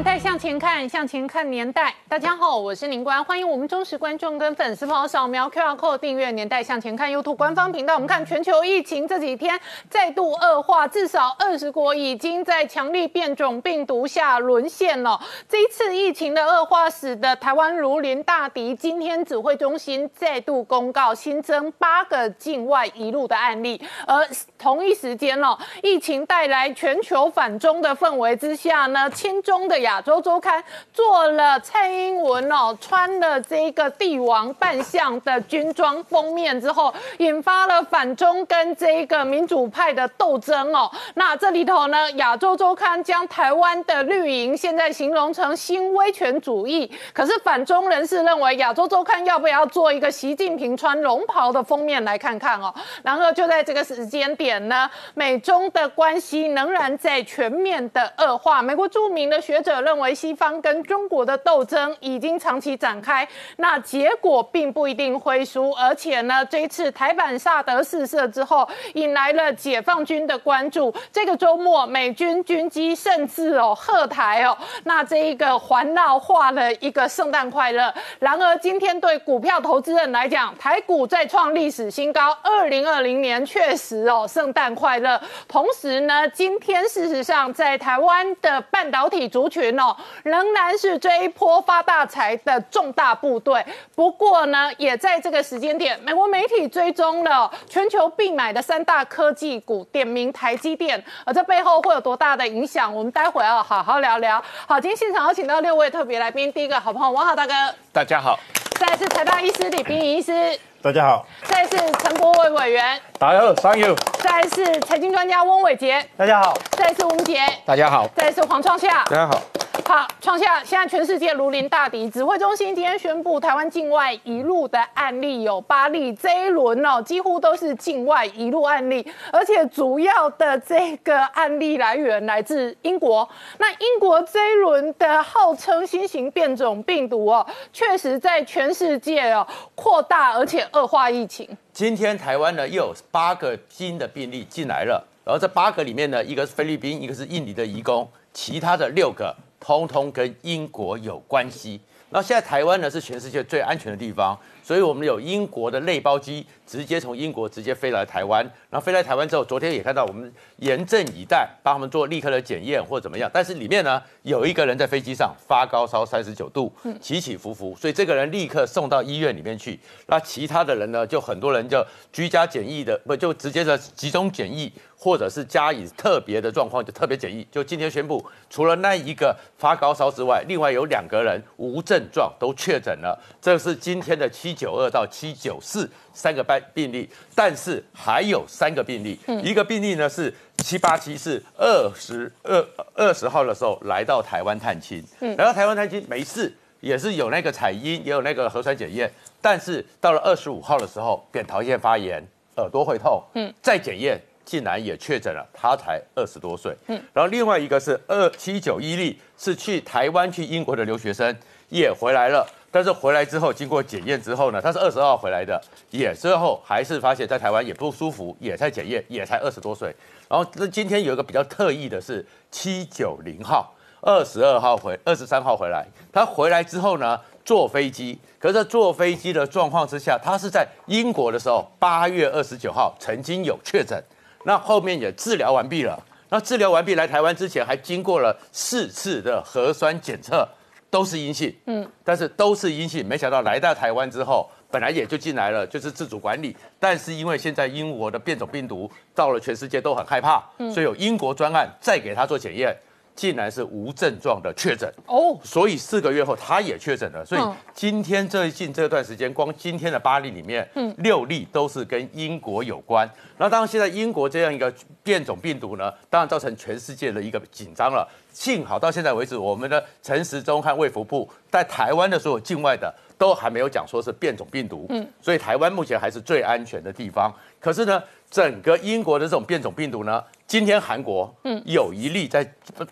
年代向前看，向前看年代。大家好，我是宁官，欢迎我们忠实观众跟粉丝朋友扫描 QR Code 订阅《年代向前看》YouTube 官方频道。我们看全球疫情这几天再度恶化，至少二十国已经在强力变种病毒下沦陷了。这一次疫情的恶化，使得台湾如临大敌。今天指挥中心再度公告新增八个境外移入的案例，而同一时间哦，疫情带来全球反中的氛围之下呢，亲中的。亚洲周刊做了蔡英文哦穿了这个帝王扮相的军装封面之后，引发了反中跟这个民主派的斗争哦。那这里头呢，亚洲周刊将台湾的绿营现在形容成新威权主义，可是反中人士认为亚洲周刊要不要做一个习近平穿龙袍的封面来看看哦？然后就在这个时间点呢，美中的关系仍然在全面的恶化。美国著名的学者。认为西方跟中国的斗争已经长期展开，那结果并不一定会输，而且呢，这一次台版萨德试射之后，引来了解放军的关注。这个周末，美军军机甚至哦贺台哦，那这一个环绕画了一个圣诞快乐。然而，今天对股票投资人来讲，台股再创历史新高。二零二零年确实哦，圣诞快乐。同时呢，今天事实上在台湾的半导体族群。群哦，仍然是这一波发大财的重大部队。不过呢，也在这个时间点，美国媒体追踪了全球必买的三大科技股，点名台积电。而这背后会有多大的影响？我们待会要好好聊聊。好，今天现场有请到六位特别来宾。第一个好朋友王浩大哥，大家好。再是财大医师李冰医师，大家好。再是陈国伟委员，大家好，Thank you。再是财经专家翁伟杰，大家好。再是吴杰，大家好。再是黄创夏，大家好。好，创下现在全世界如临大敌。指挥中心今天宣布，台湾境外移入的案例有八例，这一轮哦，几乎都是境外移入案例，而且主要的这个案例来源来自英国。那英国这一轮的号称新型变种病毒哦，确实在全世界哦扩大而且恶化疫情。今天台湾呢又有八个新的病例进来了，然后这八个里面呢，一个是菲律宾，一个是印尼的移工，其他的六个。通通跟英国有关系。那现在台湾呢是全世界最安全的地方，所以我们有英国的内包机直接从英国直接飞来台湾。然后飞来台湾之后，昨天也看到我们严阵以待，帮他们做立刻的检验或怎么样。但是里面呢有一个人在飞机上发高烧三十九度，起起伏伏，所以这个人立刻送到医院里面去。那其他的人呢，就很多人就居家检疫的，不就直接的集中检疫。或者是加以特别的状况，就特别检疫。就今天宣布，除了那一个发高烧之外，另外有两个人无症状都确诊了。这是今天的七九二到七九四三个班病例，但是还有三个病例。一个病例呢是七八七，是二十二二十号的时候来到台湾探亲，来到台湾探亲没事，也是有那个采阴，也有那个核酸检验，但是到了二十五号的时候，扁桃腺发炎，耳朵会痛，嗯，再检验。竟然也确诊了，他才二十多岁。嗯，然后另外一个是二七九一例，是去台湾去英国的留学生，也回来了。但是回来之后，经过检验之后呢，他是二十二号回来的，也之后还是发现，在台湾也不舒服，也在检验，也才二十多岁。然后那今天有一个比较特异的是七九零号，二十二号回，二十三号回来。他回来之后呢，坐飞机，可是坐飞机的状况之下，他是在英国的时候，八月二十九号曾经有确诊。那后面也治疗完毕了。那治疗完毕来台湾之前，还经过了四次的核酸检测，都是阴性。嗯，但是都是阴性。没想到来到台湾之后，本来也就进来了，就是自主管理。但是因为现在英国的变种病毒到了全世界都很害怕，所以有英国专案再给他做检验。竟然是无症状的确诊哦，所以四个月后他也确诊了。所以今天最近这段时间，光今天的八例里面，嗯，六例都是跟英国有关。那当然，现在英国这样一个变种病毒呢，当然造成全世界的一个紧张了。幸好到现在为止，我们的陈时中和卫福部在台湾的所有境外的都还没有讲说是变种病毒，嗯，所以台湾目前还是最安全的地方。可是呢，整个英国的这种变种病毒呢？今天韩国嗯有一例在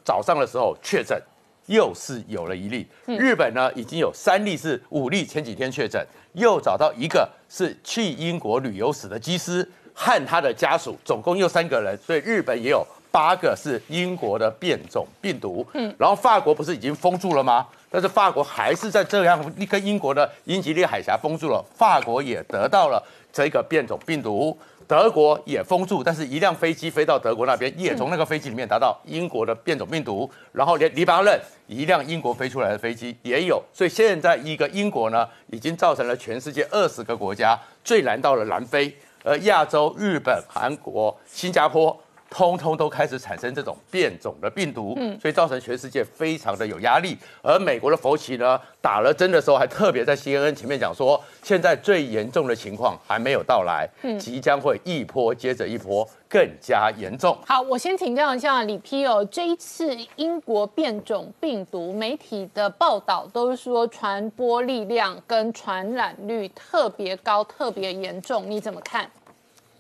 早上的时候确诊，又是有了一例。日本呢已经有三例是五例，前几天确诊，又找到一个是去英国旅游史的机师和他的家属，总共又三个人，所以日本也有八个是英国的变种病毒。嗯，然后法国不是已经封住了吗？但是法国还是在这样跟英国的英吉利海峡封住了，法国也得到了这个变种病毒。德国也封住，但是一辆飞机飞到德国那边，也从那个飞机里面达到英国的变种病毒，然后连黎巴嫩一辆英国飞出来的飞机也有，所以现在一个英国呢，已经造成了全世界二十个国家最难到了南非，而亚洲日本、韩国、新加坡。通通都开始产生这种变种的病毒，嗯，所以造成全世界非常的有压力。而美国的佛奇呢，打了针的时候还特别在 CNN 前面讲说，现在最严重的情况还没有到来，嗯，即将会一波接着一波更加严重。好，我先请教一下李批哦，这一次英国变种病毒，媒体的报道都是说传播力量跟传染率特别高、特别严重，你怎么看？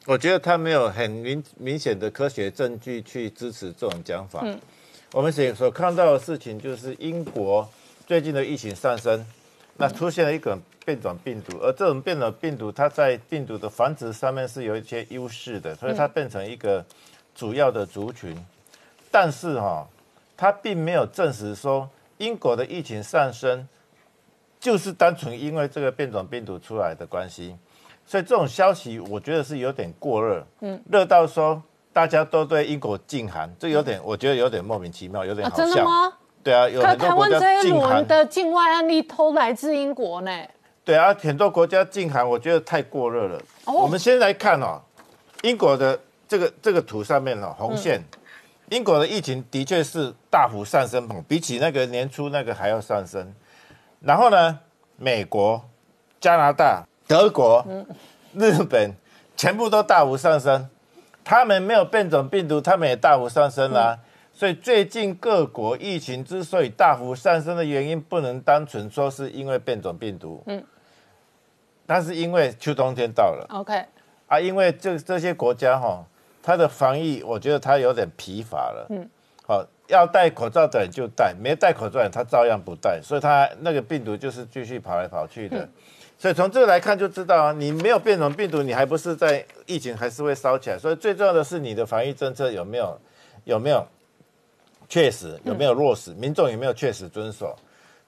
我觉得他没有很明明显的科学证据去支持这种讲法。嗯，我们所所看到的事情就是英国最近的疫情上升，那出现了一个变种病毒，而这种变种病毒它在病毒的繁殖上面是有一些优势的，所以它变成一个主要的族群。但是哈，它并没有证实说英国的疫情上升就是单纯因为这个变种病毒出来的关系。所以这种消息，我觉得是有点过热，嗯，热到说大家都对英国禁韩，这有点，我觉得有点莫名其妙，有点好笑。真的吗？对啊，有很多国家禁韩的境外案例都来自英国呢。对啊，很多国家禁韩，我觉得太过热了。我们先来看哦，英国的这个这个图上面哦，红线，英国的疫情的确是大幅上升，比起那个年初那个还要上升。然后呢，美国、加拿大。德国、日本全部都大幅上升，他们没有变种病毒，他们也大幅上升啦。所以最近各国疫情之所以大幅上升的原因，不能单纯说是因为变种病毒，嗯，但是因为秋冬天到了。OK，啊，因为这这些国家哈，它的防疫我觉得它有点疲乏了，嗯，好，要戴口罩的人就戴，没戴口罩的人他照样不戴，所以他那个病毒就是继续跑来跑去的。所以从这个来看就知道啊，你没有变种病毒，你还不是在疫情还是会烧起来。所以最重要的是你的防疫政策有没有有没有确实有没有落实，民众有没有确实遵守。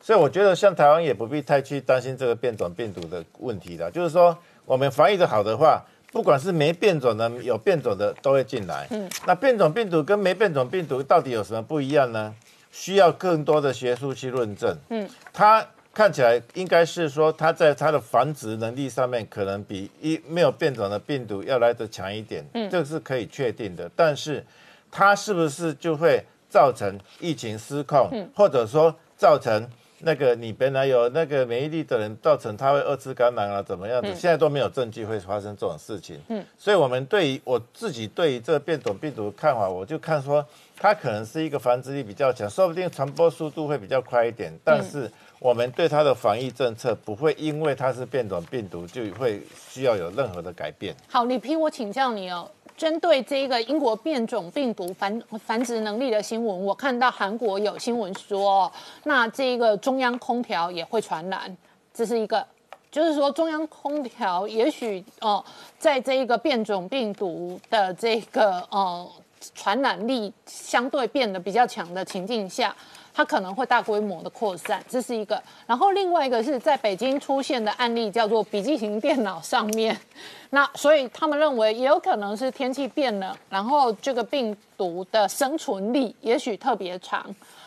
所以我觉得像台湾也不必太去担心这个变种病毒的问题了。就是说我们防疫的好的话，不管是没变种的有变种的都会进来。嗯，那变种病毒跟没变种病毒到底有什么不一样呢？需要更多的学术去论证。嗯，它。看起来应该是说，它在它的繁殖能力上面，可能比一没有变种的病毒要来得强一点，嗯，这是可以确定的。但是，它是不是就会造成疫情失控，或者说造成那个你本来有那个免疫力的人，造成他会二次感染啊，怎么样子？现在都没有证据会发生这种事情。嗯，所以我们对于我自己对于这个变种病毒的看法，我就看说，它可能是一个繁殖力比较强，说不定传播速度会比较快一点，但是。我们对它的防疫政策不会因为它是变种病毒就会需要有任何的改变。好，李批，我请教你哦，针对这个英国变种病毒繁繁殖能力的新闻，我看到韩国有新闻说，那这个中央空调也会传染，这是一个，就是说中央空调也许哦，在这一个变种病毒的这个呃传染力相对变得比较强的情境下。它可能会大规模的扩散，这是一个。然后另外一个是在北京出现的案例，叫做笔记型电脑上面。那所以他们认为也有可能是天气变冷，然后这个病毒的生存力也许特别长，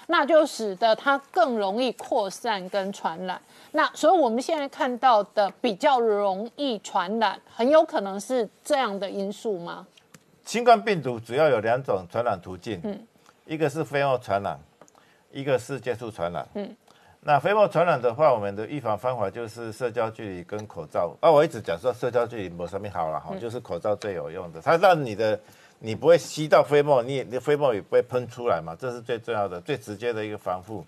那就使得它更容易扩散跟传染。那所以我们现在看到的比较容易传染，很有可能是这样的因素吗？新冠病毒主要有两种传染途径，嗯，一个是飞沫传染。一个是接触传染，嗯，那飞沫传染的话，我们的预防方法就是社交距离跟口罩。啊，我一直讲说社交距离没什么好了哈，就是口罩最有用的，它让你的你不会吸到飞沫，你你飞沫也不会喷出来嘛，这是最重要的、最直接的一个防护。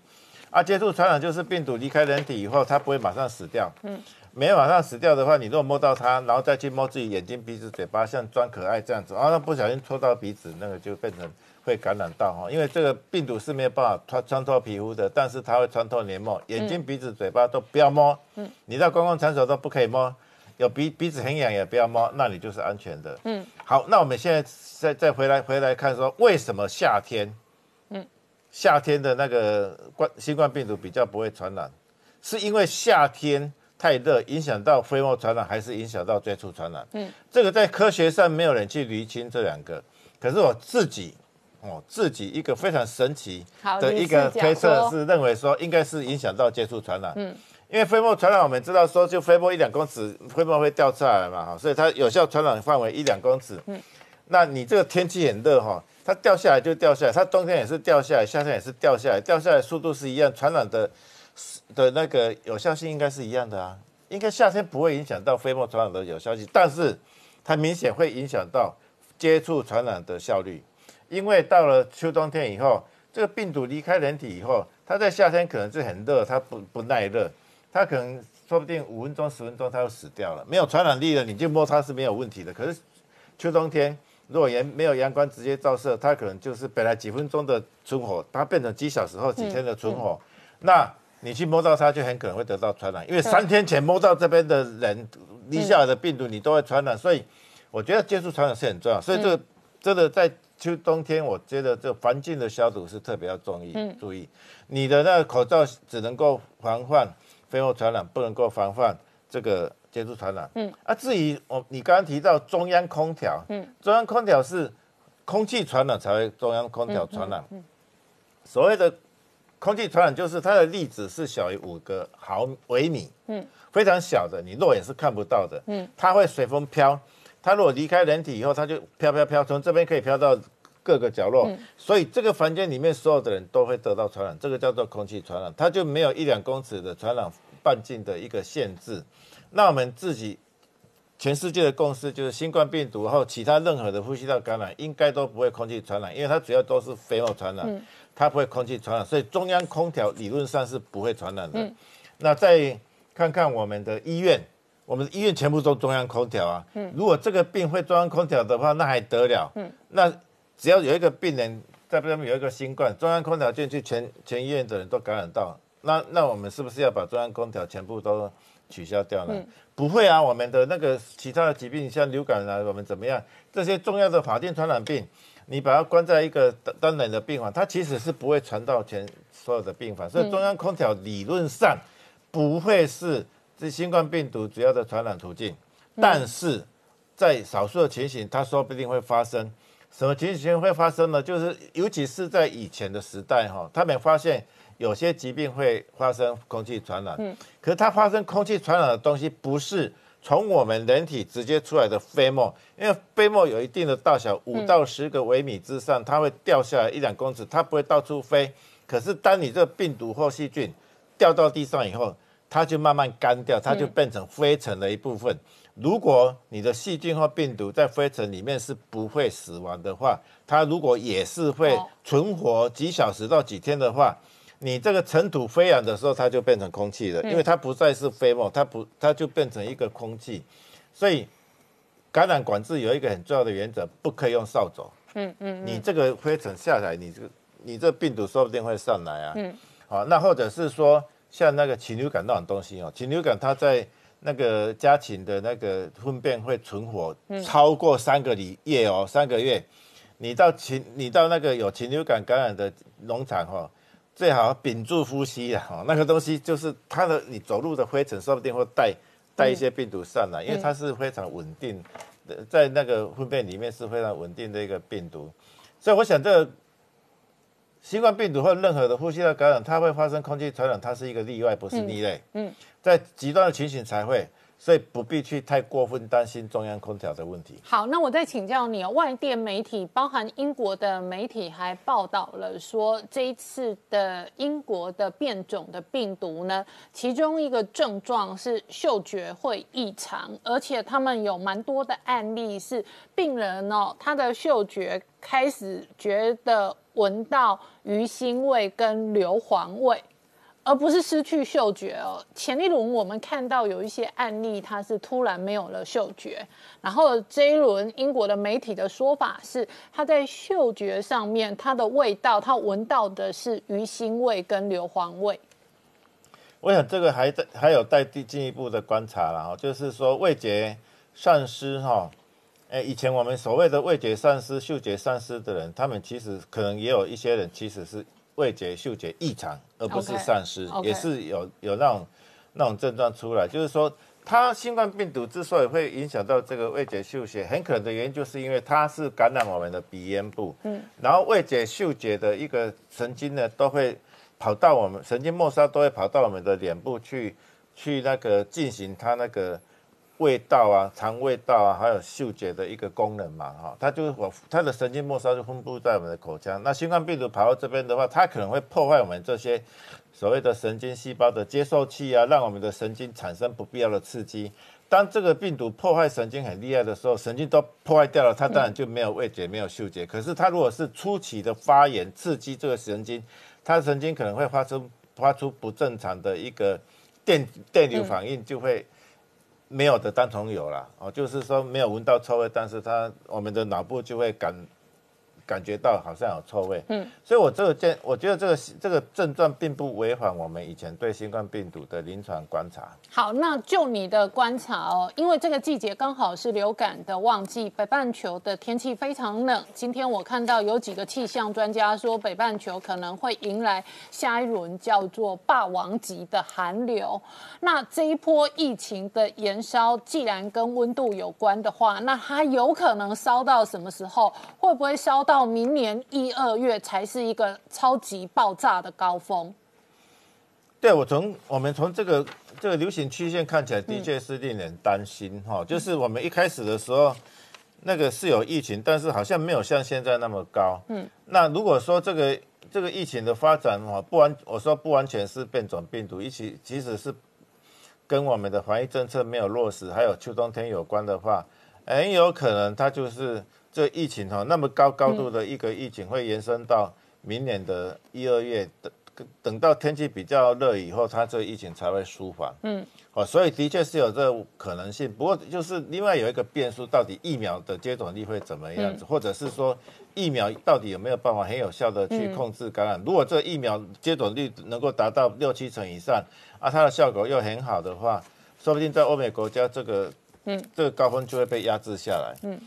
啊，接触传染就是病毒离开人体以后，它不会马上死掉，嗯，没有马上死掉的话，你如果摸到它，然后再去摸自己眼睛、鼻子、嘴巴，像装可爱这样子，然后那不小心戳到鼻子，那个就变成会感染到哈。因为这个病毒是没有办法穿穿透皮肤的，但是它会穿透黏膜，眼睛、鼻子、嘴巴都不要摸。嗯，你到公共场所都不可以摸，有鼻鼻子很痒也不要摸，那你就是安全的。嗯，好，那我们现在再再回来回来看说，为什么夏天，嗯，夏天的那个冠新冠病毒比较不会传染，是因为夏天。太热影响到飞沫传染，还是影响到接触传染？嗯，这个在科学上没有人去厘清这两个。可是我自己，哦，自己一个非常神奇的一个推测是认为说，应该是影响到接触传染。嗯，因为飞沫传染，我们知道说，就飞沫一两公尺，飞沫会掉下来嘛，哈，所以它有效传染范围一两公尺。嗯，那你这个天气很热哈，它掉下来就掉下来，它冬天也是掉下来，夏天也是掉下来，掉下来速度是一样，传染的。的那个有效性应该是一样的啊，应该夏天不会影响到飞沫传染的有效性，但是它明显会影响到接触传染的效率，因为到了秋冬天以后，这个病毒离开人体以后，它在夏天可能是很热，它不不耐热，它可能说不定五分钟十分钟它就死掉了，没有传染力了，你就摸它是没有问题的。可是秋冬天如果阳没有阳光直接照射，它可能就是本来几分钟的存活，它变成几小时后几天的存活，那。你去摸到它，就很可能会得到传染，因为三天前摸到这边的人离下来的病毒，你都会传染。所以我觉得接触传染是很重要。所以这个真的在秋冬天，我觉得这环境的消毒是特别要注意。嗯注意，你的那个口罩只能够防范飞沫传染，不能够防范这个接触传染。嗯啊，至于我你刚刚提到中央空调，嗯，中央空调是空气传染才会中央空调传染。嗯，所谓的。空气传染就是它的粒子是小于五个毫微米，嗯，非常小的，你肉眼是看不到的，嗯，它会随风飘，它如果离开人体以后，它就飘飘飘，从这边可以飘到各个角落，所以这个房间里面所有的人都会得到传染，这个叫做空气传染，它就没有一两公尺的传染半径的一个限制。那我们自己全世界的共识就是，新冠病毒后其他任何的呼吸道感染应该都不会空气传染，因为它主要都是飞沫传染。它不会空气传染，所以中央空调理论上是不会传染的。那再看看我们的医院，我们的医院全部都中央空调啊。嗯如果这个病会中央空调的话，那还得了？嗯那只要有一个病人在这边有一个新冠，中央空调进去，全全医院的人都感染到，那那我们是不是要把中央空调全部都取消掉呢？不会啊，我们的那个其他的疾病，像流感啊，我们怎么样？这些重要的法定传染病。你把它关在一个单单人的病房，它其实是不会传到全所有的病房，所以中央空调理论上不会是这新冠病毒主要的传染途径。但是在少数的情形，它说不定会发生。什么情形会发生呢？就是尤其是在以前的时代哈，他们发现有些疾病会发生空气传染。嗯，可是它发生空气传染的东西不是。从我们人体直接出来的飞沫，因为飞沫有一定的大小，五到十个微米之上，它会掉下来一两公尺，它不会到处飞。可是当你这病毒或细菌掉到地上以后，它就慢慢干掉，它就变成灰尘的一部分。如果你的细菌或病毒在灰尘里面是不会死亡的话，它如果也是会存活几小时到几天的话。你这个尘土飞扬的时候，它就变成空气了，因为它不再是飞沫，它不，它就变成一个空气。所以感染管制有一个很重要的原则，不可以用扫帚。嗯嗯。你这个灰尘下来，你这个你这病毒说不定会上来啊。嗯。好，那或者是说，像那个禽流感那种东西哦，禽流感它在那个家禽的那个粪便会存活超过三个礼月哦，三个月。你到禽，你到那个有禽流感感染的农场哦。最好屏住呼吸啊！哦，那个东西就是它的，你走路的灰尘说不定会带带一些病毒上来，因为它是非常稳定的，在那个粪便里面是非常稳定的一个病毒，所以我想这个新冠病毒或任何的呼吸道感染，它会发生空气传染，它是一个例外，不是例类。嗯，在极端的情形才会。所以不必去太过分担心中央空调的问题。好，那我再请教你哦，外电媒体，包含英国的媒体，还报道了说，这一次的英国的变种的病毒呢，其中一个症状是嗅觉会异常，而且他们有蛮多的案例是病人哦，他的嗅觉开始觉得闻到鱼腥味跟硫磺味。而不是失去嗅觉哦。前一轮我们看到有一些案例，它是突然没有了嗅觉，然后这一轮英国的媒体的说法是，它在嗅觉上面，它的味道，它闻到的是鱼腥味跟硫磺味。我想这个还在还有待进一步的观察了哈，就是说味觉丧失哈，哎，以前我们所谓的味觉丧失、嗅觉丧失的人，他们其实可能也有一些人其实是味觉、嗅觉异常，而不是丧失，也是有有那种那种症状出来。就是说，它新冠病毒之所以会影响到这个味觉、嗅觉，很可能的原因就是因为它是感染我们的鼻咽部，嗯，然后味觉、嗅觉的一个神经呢都会。跑到我们神经末梢都会跑到我们的脸部去，去那个进行它那个味道啊、尝味道啊，还有嗅觉的一个功能嘛，哈，它就是我它的神经末梢就分布在我们的口腔。那新冠病毒跑到这边的话，它可能会破坏我们这些所谓的神经细胞的接受器啊，让我们的神经产生不必要的刺激。当这个病毒破坏神经很厉害的时候，神经都破坏掉了，它当然就没有味觉、没有嗅觉。可是它如果是初期的发炎刺激这个神经，它神经可能会发出发出不正常的一个电电流反应，就会没有的单纯有了哦，就是说没有闻到臭味，但是它我们的脑部就会感。感觉到好像有臭味，嗯，所以我这个见，我觉得这个这个症状并不违反我们以前对新冠病毒的临床观察。好，那就你的观察哦，因为这个季节刚好是流感的旺季，北半球的天气非常冷。今天我看到有几个气象专家说，北半球可能会迎来下一轮叫做“霸王级”的寒流。那这一波疫情的延烧，既然跟温度有关的话，那它有可能烧到什么时候？会不会烧到？到明年一二月才是一个超级爆炸的高峰。对，我从我们从这个这个流行曲线看起来，的确是令人担心哈。就是我们一开始的时候，那个是有疫情，但是好像没有像现在那么高。嗯。那如果说这个这个疫情的发展哈，不完我说不完全是变种病毒，一起即使是跟我们的防疫政策没有落实，还有秋冬天有关的话，很有可能它就是。这疫情哈那么高高度的一个疫情会延伸到明年的一二月，等等到天气比较热以后，它这疫情才会舒缓。嗯，哦，所以的确是有这可能性。不过就是另外有一个变数，到底疫苗的接种率会怎么样子，或者是说疫苗到底有没有办法很有效的去控制感染？如果这疫苗接种率能够达到六七成以上，啊，它的效果又很好的话，说不定在欧美国家这个嗯这个高峰就会被压制下来。嗯。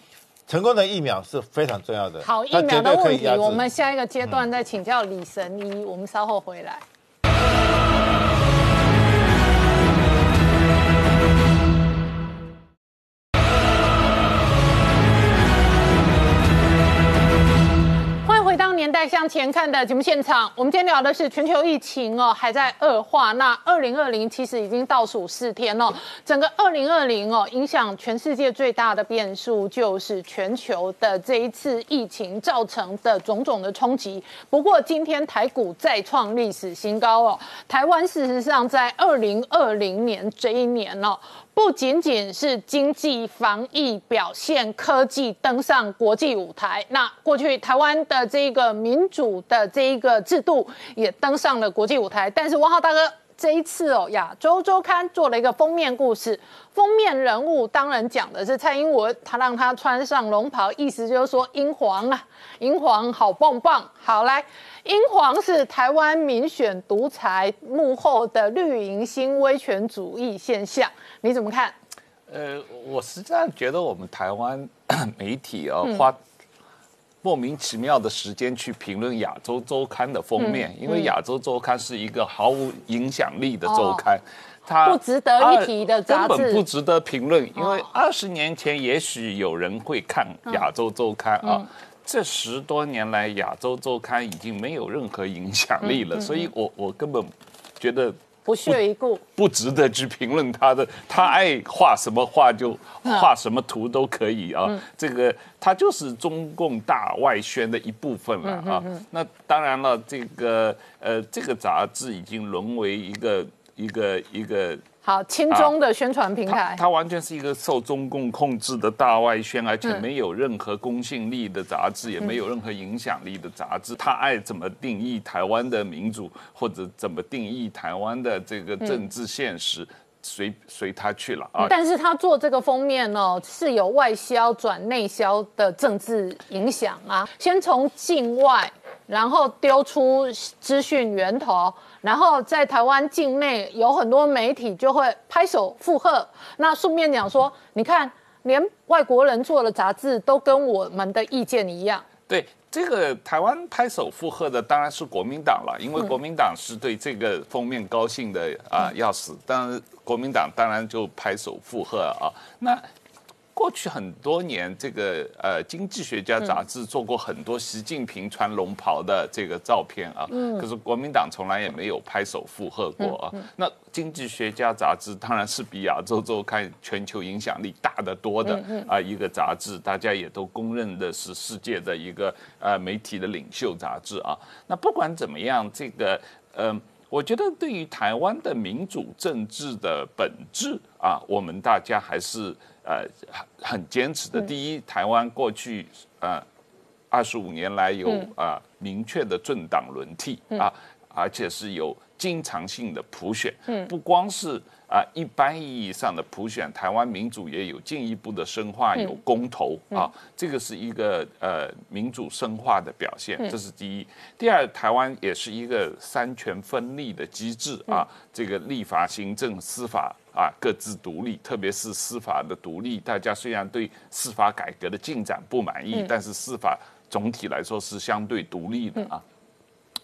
成功的疫苗是非常重要的。好，疫苗的问题，我们下一个阶段再请教李神医。我们稍后回来。前看的节目现场，我们今天聊的是全球疫情哦，还在恶化。那二零二零其实已经倒数四天了，整个二零二零哦，影响全世界最大的变数就是全球的这一次疫情造成的种种的冲击。不过今天台股再创历史新高哦，台湾事实上在二零二零年这一年哦。不仅仅是经济、防疫表现、科技登上国际舞台，那过去台湾的这个民主的这一个制度也登上了国际舞台。但是王浩大哥这一次哦，亚洲周刊做了一个封面故事，封面人物当然讲的是蔡英文，他让他穿上龙袍，意思就是说英皇啊，英皇好棒棒，好来。英皇是台湾民选独裁幕后的绿营新威权主义现象，你怎么看？呃，我实际上觉得我们台湾媒体啊，花莫名其妙的时间去评论《亚洲周刊》的封面，因为《亚洲周刊》是一个毫无影响力的周刊，它不值得一提的杂志，根本不值得评论。因为二十年前，也许有人会看《亚洲周刊》啊。这十多年来，《亚洲周刊》已经没有任何影响力了，所以我我根本觉得不屑一顾，不值得去评论他的。他爱画什么画就画什么图都可以啊，这个他就是中共大外宣的一部分了啊。那当然了，这个呃，这个杂志已经沦为一个一个一个。好亲中的宣传平它台。它完全是一个受中共控制的大外宣，而且没有任何公信力的杂志，也没有任何影响力的杂志。他爱怎么定义台湾的民主，或者怎么定义台湾的这个政治现实，随随他去了啊。但是他做这个封面哦，是有外销转内销的政治影响啊。先从境外，然后丢出资讯源头，然后在台湾境内有很多媒体就会拍手附和。那顺便讲说，你看，连外国人做的杂志都跟我们的意见一样。对这个台湾拍手附和的当然是国民党了，因为国民党是对这个封面高兴的啊、要死，当然国民党当然就拍手附和啊。那过去很多年，这个呃《经济学家》杂志做过很多习近平穿龙袍的这个照片啊，可是国民党从来也没有拍手附和过啊。那《经济学家》杂志当然是比《亚洲周刊》全球影响力大得多的啊一个杂志，大家也都公认的是世界的一个呃媒体的领袖杂志啊。那不管怎么样，这个嗯。我觉得对于台湾的民主政治的本质啊，我们大家还是呃很很坚持的。第一，台湾过去呃二十五年来有啊、明确的政党轮替啊，而且是有经常性的普选，不光是啊、一般意义上的普选，台湾民主也有进一步的深化，有公投啊，这个是一个呃民主深化的表现，这是第一。第二，台湾也是一个三权分立的机制啊，这个立法、行政、司法啊各自独立，特别是司法的独立，大家虽然对司法改革的进展不满意，但是司法总体来说是相对独立的啊。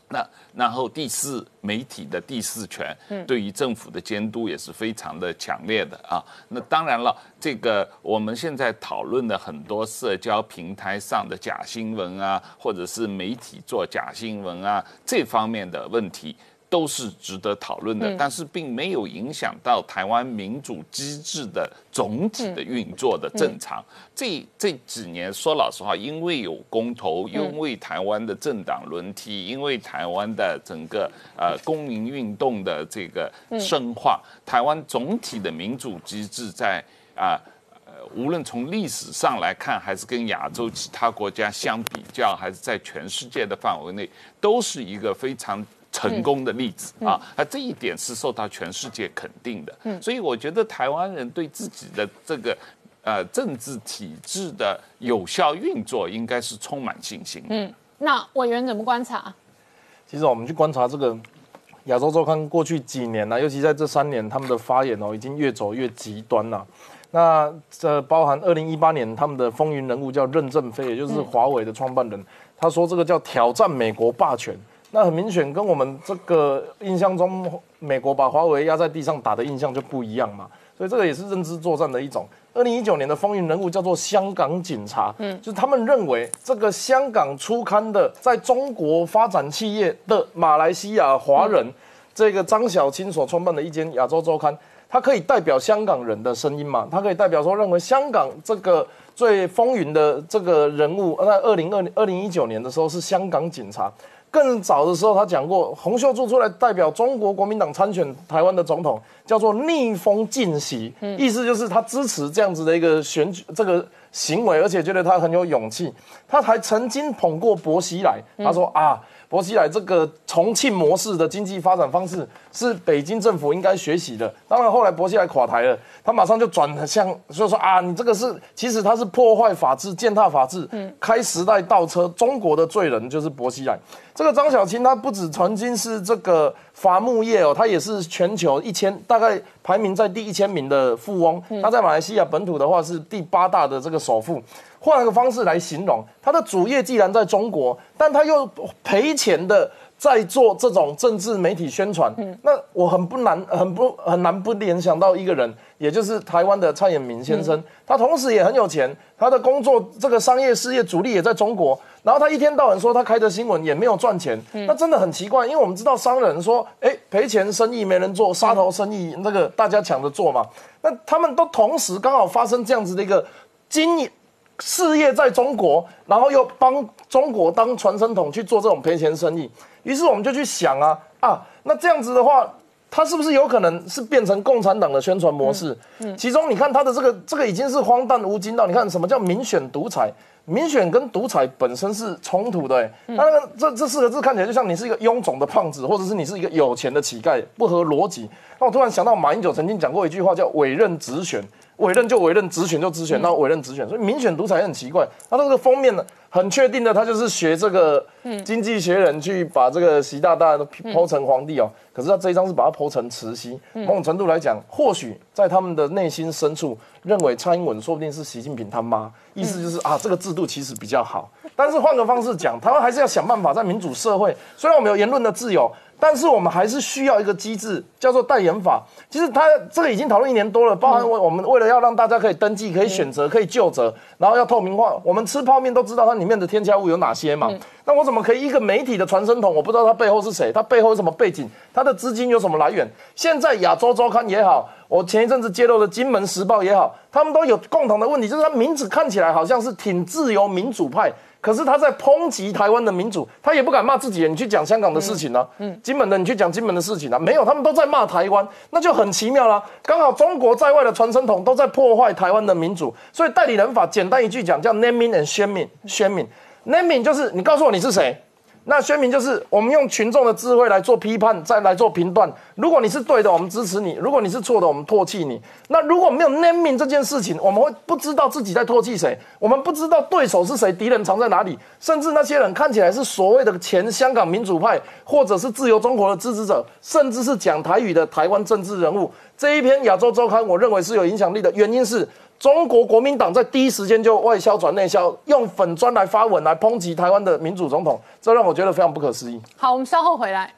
那然后第四，媒体的第四权，对于政府的监督也是非常的强烈的啊。那当然了，这个我们现在讨论的很多社交平台上的假新闻啊，或者是媒体做假新闻啊这方面的问题。都是值得讨论的，但是并没有影响到台湾民主机制的总体的运作的正常。这这几年说老实话，因为有公投，因为台湾的政党轮替，因为台湾的整个呃公民运动的这个深化，台湾总体的民主机制在啊。呃，无论从历史上来看，还是跟亚洲其他国家相比较，还是在全世界的范围内，都是一个非常成功的例子啊。那这一点是受到全世界肯定的。所以我觉得台湾人对自己的这个呃政治体制的有效运作，应该是充满信心。嗯，那委员怎么观察？其实我们去观察这个亚洲周刊过去几年呢、尤其在这三年，他们的发言哦，已经越走越极端了。那这包含二零一八年他们的风云人物叫任正非，也就是华为的创办人，他说这个叫挑战美国霸权。那很明显跟我们这个印象中美国把华为压在地上打的印象就不一样嘛。所以这个也是认知作战的一种。二零一九年的风云人物叫做香港警察，嗯，就是他们认为这个香港出刊的在中国发展企业的马来西亚华人，这个张小青所创办的一间亚洲周刊，它可以代表香港人的声音嘛？它可以代表说认为香港这个最风云的这个人物，在二零二二零一九年的时候是香港警察。更早的时候，他讲过，洪秀柱出来代表中国国民党参选台湾的总统，叫做逆风进袭，意思就是他支持这样子的一个选举这个行为，而且觉得他很有勇气。他还曾经捧过薄熙来，他说啊，薄熙来这个重庆模式的经济发展方式是北京政府应该学习的。当然后来薄熙来垮台了，他马上就转向，就说啊，你这个是其实他是破坏法治、践踏法治，嗯开时代倒车，中国的罪人就是薄熙来。这个张小青，他不止曾经是这个伐木业哦，他也是全球一千大概排名在第一千名的富翁。他在马来西亚本土的话是第八大的这个首富。换个方式来形容，他的主业既然在中国，但他又赔钱的在做这种政治媒体宣传。那我很不难，很不很难不联想到一个人，也就是台湾的蔡衍明先生。他同时也很有钱，他的工作这个商业事业主力也在中国。然后他一天到晚说他开的新闻也没有赚钱，那真的很奇怪，因为我们知道商人说，哎，赔钱生意没人做，杀头生意那个大家抢着做嘛。那他们都同时刚好发生这样子的一个经营事业在中国，然后又帮中国当传声筒去做这种赔钱生意。于是我们就去想啊啊，那这样子的话。它是不是有可能是变成共产党的宣传模式？其中你看它的这个这个已经是荒诞无稽到，你看什么叫民选独裁？民选跟独裁本身是冲突的、欸，那那个这这四个字看起来就像你是一个臃肿的胖子，或者是你是一个有钱的乞丐，不合逻辑。那我突然想到马英九曾经讲过一句话，叫委任直选，委任就委任，直选就直选，那委任直选，所以民选独裁也很奇怪。他这个封面呢，很确定的，他就是学这个《经济学人》去把这个习大大都剖成皇帝哦。可是他这一张是把它剖成慈禧，某种程度来讲，或许在他们的内心深处认为蔡英文说不定是习近平他妈，意思就是啊，这个制度其实比较好。但是换个方式讲，台湾还是要想办法在民主社会，虽然我们有言论的自由。但是我们还是需要一个机制，叫做代言法。其实它这个已经讨论一年多了，包含我我们为了要让大家可以登记、可以选择、可以就责，然后要透明化。我们吃泡面都知道它里面的添加物有哪些嘛？那我怎么可以一个媒体的传声筒，我不知道它背后是谁，它背后有什么背景，它的资金有什么来源？现在亚洲周刊也好，我前一阵子揭露的金门时报也好，他们都有共同的问题，就是它名字看起来好像是挺自由民主派。可是他在抨击台湾的民主，他也不敢骂自己人。你去讲香港的事情呢？嗯，金门的你去讲金门的事情啊？没有，他们都在骂台湾，那就很奇妙啦。刚好中国在外的传声筒都在破坏台湾的民主，所以代理人法简单一句讲叫 naming and shaming。shaming naming 就是你告诉我你是谁。那宣明就是我们用群众的智慧来做批判，再来做评断。如果你是对的，我们支持你；如果你是错的，我们唾弃你。那如果没有 naming 这件事情，我们会不知道自己在唾弃谁，我们不知道对手是谁，敌人藏在哪里，甚至那些人看起来是所谓的前香港民主派，或者是自由中国的支持者，甚至是讲台语的台湾政治人物。这一篇亚洲周刊，我认为是有影响力的原因是。中国国民党在第一时间就外销转内销，用粉砖来发文来抨击台湾的民主总统，这让我觉得非常不可思议。好，我们稍后回来。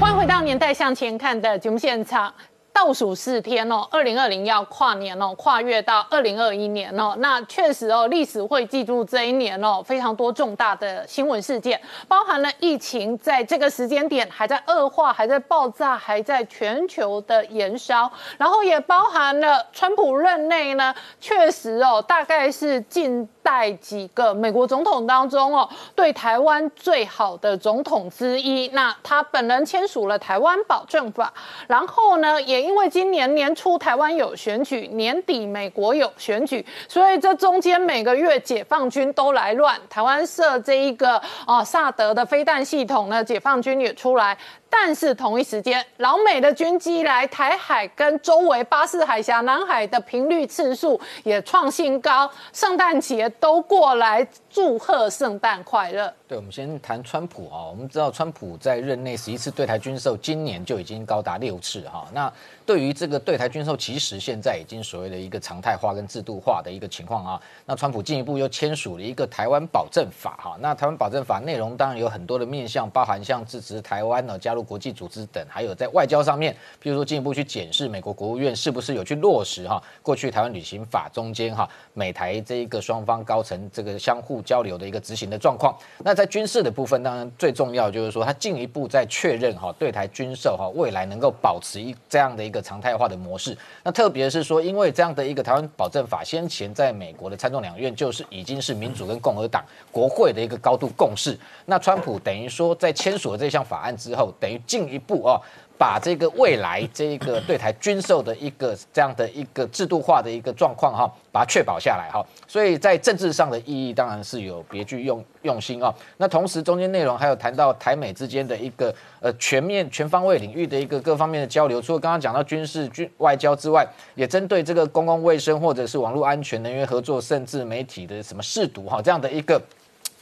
欢迎回到《年代向前看》的节目现场。倒数四天哦，二零二零要跨年哦，跨越到二零二一年哦，那确实哦，历史会记住这一年哦，非常多重大的新闻事件，包含了疫情在这个时间点还在恶化，还在爆炸，还在全球的延烧，然后也包含了川普任内呢，确实哦，大概是近代几个美国总统当中哦，对台湾最好的总统之一。那他本人签署了台湾保证法，然后呢，也。因为今年年初台湾有选举，年底美国有选举，所以这中间每个月解放军都来乱。台湾设这一个啊萨德的飞弹系统呢，解放军也出来。但是同一时间，老美的军机来台海跟周围巴士海峡、南海的频率次数也创新高，圣诞节都过来祝贺圣诞快乐。对，我们先谈川普啊，我们知道川普在任内十一次对台军售，今年就已经高达六次哈。那对于这个对台军售，其实现在已经所谓的一个常态化跟制度化的一个情况啊。那川普进一步又签署了一个台湾保证法哈。那台湾保证法内容当然有很多的面向，包含像支持台湾呢加入。国际组织等，还有在外交上面，譬如说进一步去检视美国国务院是不是有去落实哈过去台湾旅行法中间哈美台这一个双方高层这个相互交流的一个执行的状况。那在军事的部分，当然最重要就是说，他进一步在确认哈对台军售哈未来能够保持一这样的一个常态化的模式。那特别是说，因为这样的一个台湾保证法，先前在美国的参众两院就是已经是民主跟共和党国会的一个高度共识。那川普等于说在签署了这项法案之后，等。于进一步啊，把这个未来这个对台军售的一个这样的一个制度化的一个状况哈，把它确保下来哈。所以在政治上的意义当然是有别具用用心啊。那同时中间内容还有谈到台美之间的一个呃全面全方位领域的一个各方面的交流，除了刚刚讲到军事军外交之外，也针对这个公共卫生或者是网络安全、能源合作，甚至媒体的什么试毒哈这样的一个。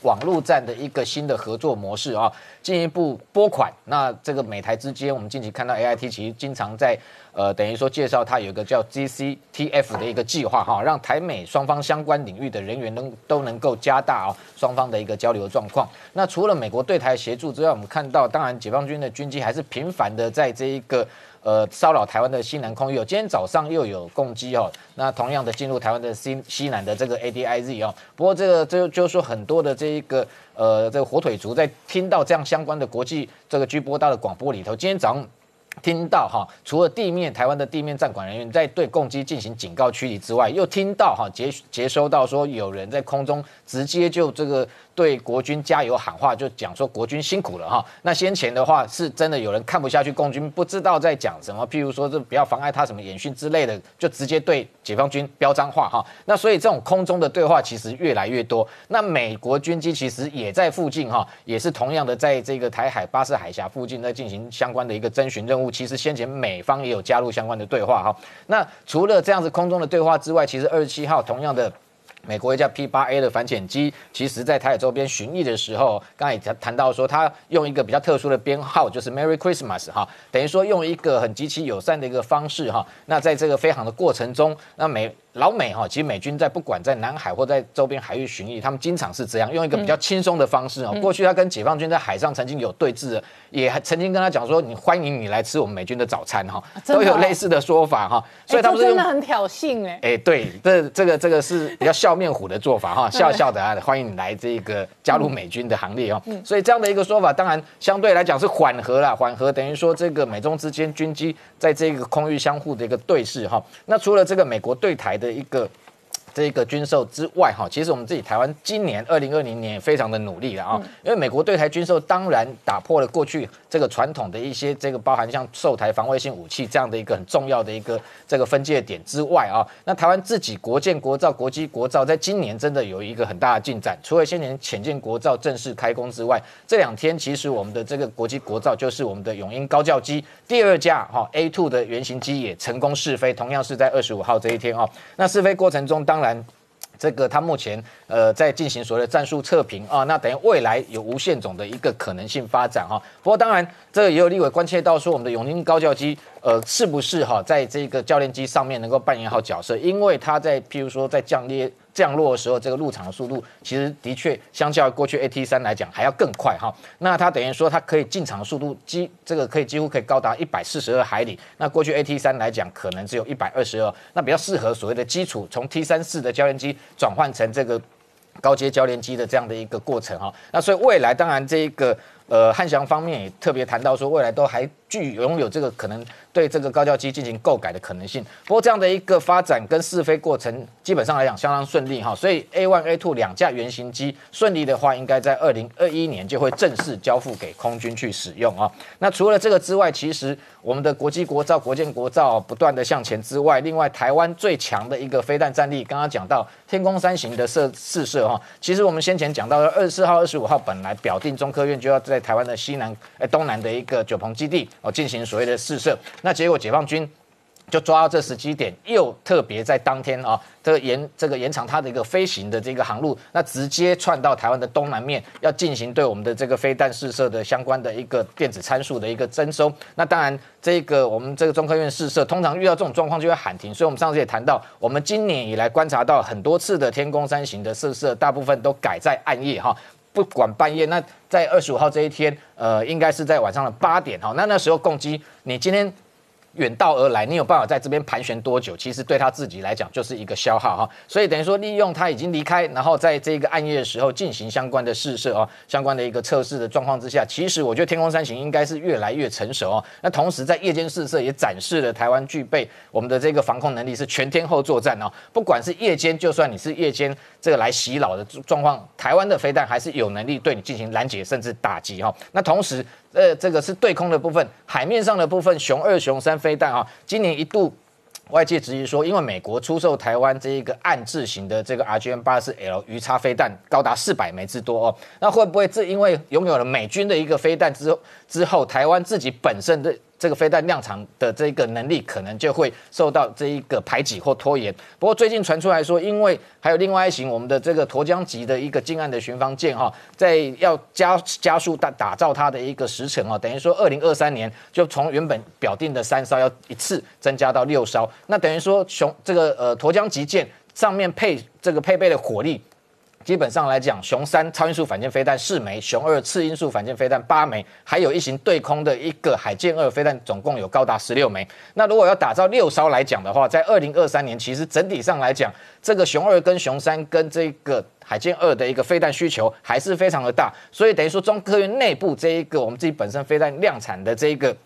网络战的一个新的合作模式啊，进一步拨款。那这个美台之间，我们近期看到 A I T 其实经常在呃，等于说介绍它有一个叫 G C T F 的一个计划哈，让台美双方相关领域的人员能都能够加大啊双方的一个交流状况。那除了美国对台协助之外，我们看到当然解放军的军机还是频繁的在这一个。呃，骚扰台湾的西南空域，今天早上又有攻击哦。那同样的进入台湾的西西南的这个 A D I Z 哦，不过这个就就是说很多的这一个呃这个火腿族在听到这样相关的国际这个居波刀的广播里头，今天早上听到哈，除了地面台湾的地面站管人员在对共机进行警告驱离之外，又听到哈接接收到说有人在空中直接就这个对国军加油喊话，就讲说国军辛苦了哈。那先前的话是真的有人看不下去共军不知道在讲什么，譬如说这不要妨碍他什么演训之类的，就直接对解放军飙脏话哈。那所以这种空中的对话其实越来越多。那美国军机其实也在附近哈，也是同样的在这个台海巴士海峡附近在进行相关的一个征询任务。其实先前美方也有加入相关的对话哈。那除了这样子空中的对话之外，其实二十七号同样的。美国一架 P 八 A 的反潜机，其实在台海周边巡弋的时候，刚才也谈到说，它用一个比较特殊的编号，就是 Merry Christmas 哈，等于说用一个很极其友善的一个方式哈。那在这个飞航的过程中，那美老美哈，其实美军在不管在南海或在周边海域巡弋，他们经常是这样用一个比较轻松的方式哦。过去他跟解放军在海上曾经有对峙，也曾经跟他讲说，你欢迎你来吃我们美军的早餐哈，都有类似的说法哈。所以他们真的很挑衅哎。哎，对，这这个这个是比较笑面虎的做法哈，笑笑的啊，欢迎你来这个加入美军的行列哦。所以这样的一个说法，当然相对来讲是缓和了，缓和等于说这个美中之间军机在这个空域相互的一个对视哈。那除了这个美国对台的一个。这个军售之外，哈，其实我们自己台湾今年二零二零年也非常的努力了啊，因为美国对台军售当然打破了过去这个传统的一些这个包含像售台防卫性武器这样的一个很重要的一个这个分界点之外啊，那台湾自己国建国造国机国造在今年真的有一个很大的进展，除了先前浅建国造正式开工之外，这两天其实我们的这个国机国造就是我们的永鹰高教机第二架哈 A two 的原型机也成功试飞，同样是在二十五号这一天哦，那试飞过程中当然。这个他目前呃在进行所谓的战术测评啊，那等于未来有无限种的一个可能性发展哈。不过当然，这个也有立委关切到说，我们的永宁高教机呃是不是哈在这个教练机上面能够扮演好角色？因为他在譬如说在降低。降落的时候，这个入场的速度其实的确相较于过去 AT 三来讲还要更快哈。那它等于说它可以进场的速度几这个可以几乎可以高达一百四十二海里。那过去 AT 三来讲可能只有一百二十二。那比较适合所谓的基础从 T 三四的教练机转换成这个高阶教练机的这样的一个过程哈。那所以未来当然这一个呃汉翔方面也特别谈到说未来都还具拥有这个可能。对这个高教机进行购改的可能性，不过这样的一个发展跟试飞过程基本上来讲相当顺利哈，所以 A one A two 两架原型机顺利的话，应该在二零二一年就会正式交付给空军去使用啊。那除了这个之外，其实我们的国际国造、国建国造不断的向前之外，另外台湾最强的一个飞弹战力，刚刚讲到天宫三型的射试射哈，其实我们先前讲到的二十四号、二十五号本来表定中科院就要在台湾的西南哎东南的一个九鹏基地哦进行所谓的试射。那结果解放军就抓到这时机点，又特别在当天啊，这个延这个延长它的一个飞行的这个航路，那直接窜到台湾的东南面，要进行对我们的这个飞弹试射的相关的一个电子参数的一个征收。那当然，这个我们这个中科院试射，通常遇到这种状况就会喊停。所以我们上次也谈到，我们今年以来观察到很多次的天宫三型的试射，大部分都改在暗夜哈，不管半夜。那在二十五号这一天，呃，应该是在晚上的八点哈，那那时候共机，你今天。远道而来，你有办法在这边盘旋多久？其实对他自己来讲就是一个消耗哈，所以等于说利用他已经离开，然后在这个暗夜的时候进行相关的试射啊，相关的一个测试的状况之下，其实我觉得天空三型应该是越来越成熟哦。那同时在夜间试射也展示了台湾具备我们的这个防空能力是全天候作战哦，不管是夜间，就算你是夜间这个来袭扰的状况，台湾的飞弹还是有能力对你进行拦截甚至打击哈。那同时。呃，这个是对空的部分，海面上的部分，熊二、熊三飞弹啊，今年一度外界质疑说，因为美国出售台湾这一个暗制型的这个 RGM 八四 L 鱼叉飞弹高达四百枚之多哦，那会不会这因为拥有了美军的一个飞弹之后，之后台湾自己本身的？这个飞弹量产的这个能力可能就会受到这一个排挤或拖延。不过最近传出来说，因为还有另外一型我们的这个沱江级的一个近岸的巡防舰哈，在要加加速打打造它的一个时程啊，等于说二零二三年就从原本表定的三艘要一次增加到六艘。那等于说雄这个呃沱江级舰上面配这个配备的火力。基本上来讲，熊三超音速反舰飞弹四枚，熊二次音速反舰飞弹八枚，还有一型对空的一个海剑二飞弹，总共有高达十六枚。那如果要打造六艘来讲的话，在二零二三年，其实整体上来讲，这个熊二跟熊三跟这个海剑二的一个飞弹需求还是非常的大。所以等于说，中科院内部这一个我们自己本身飞弹量产的这一个。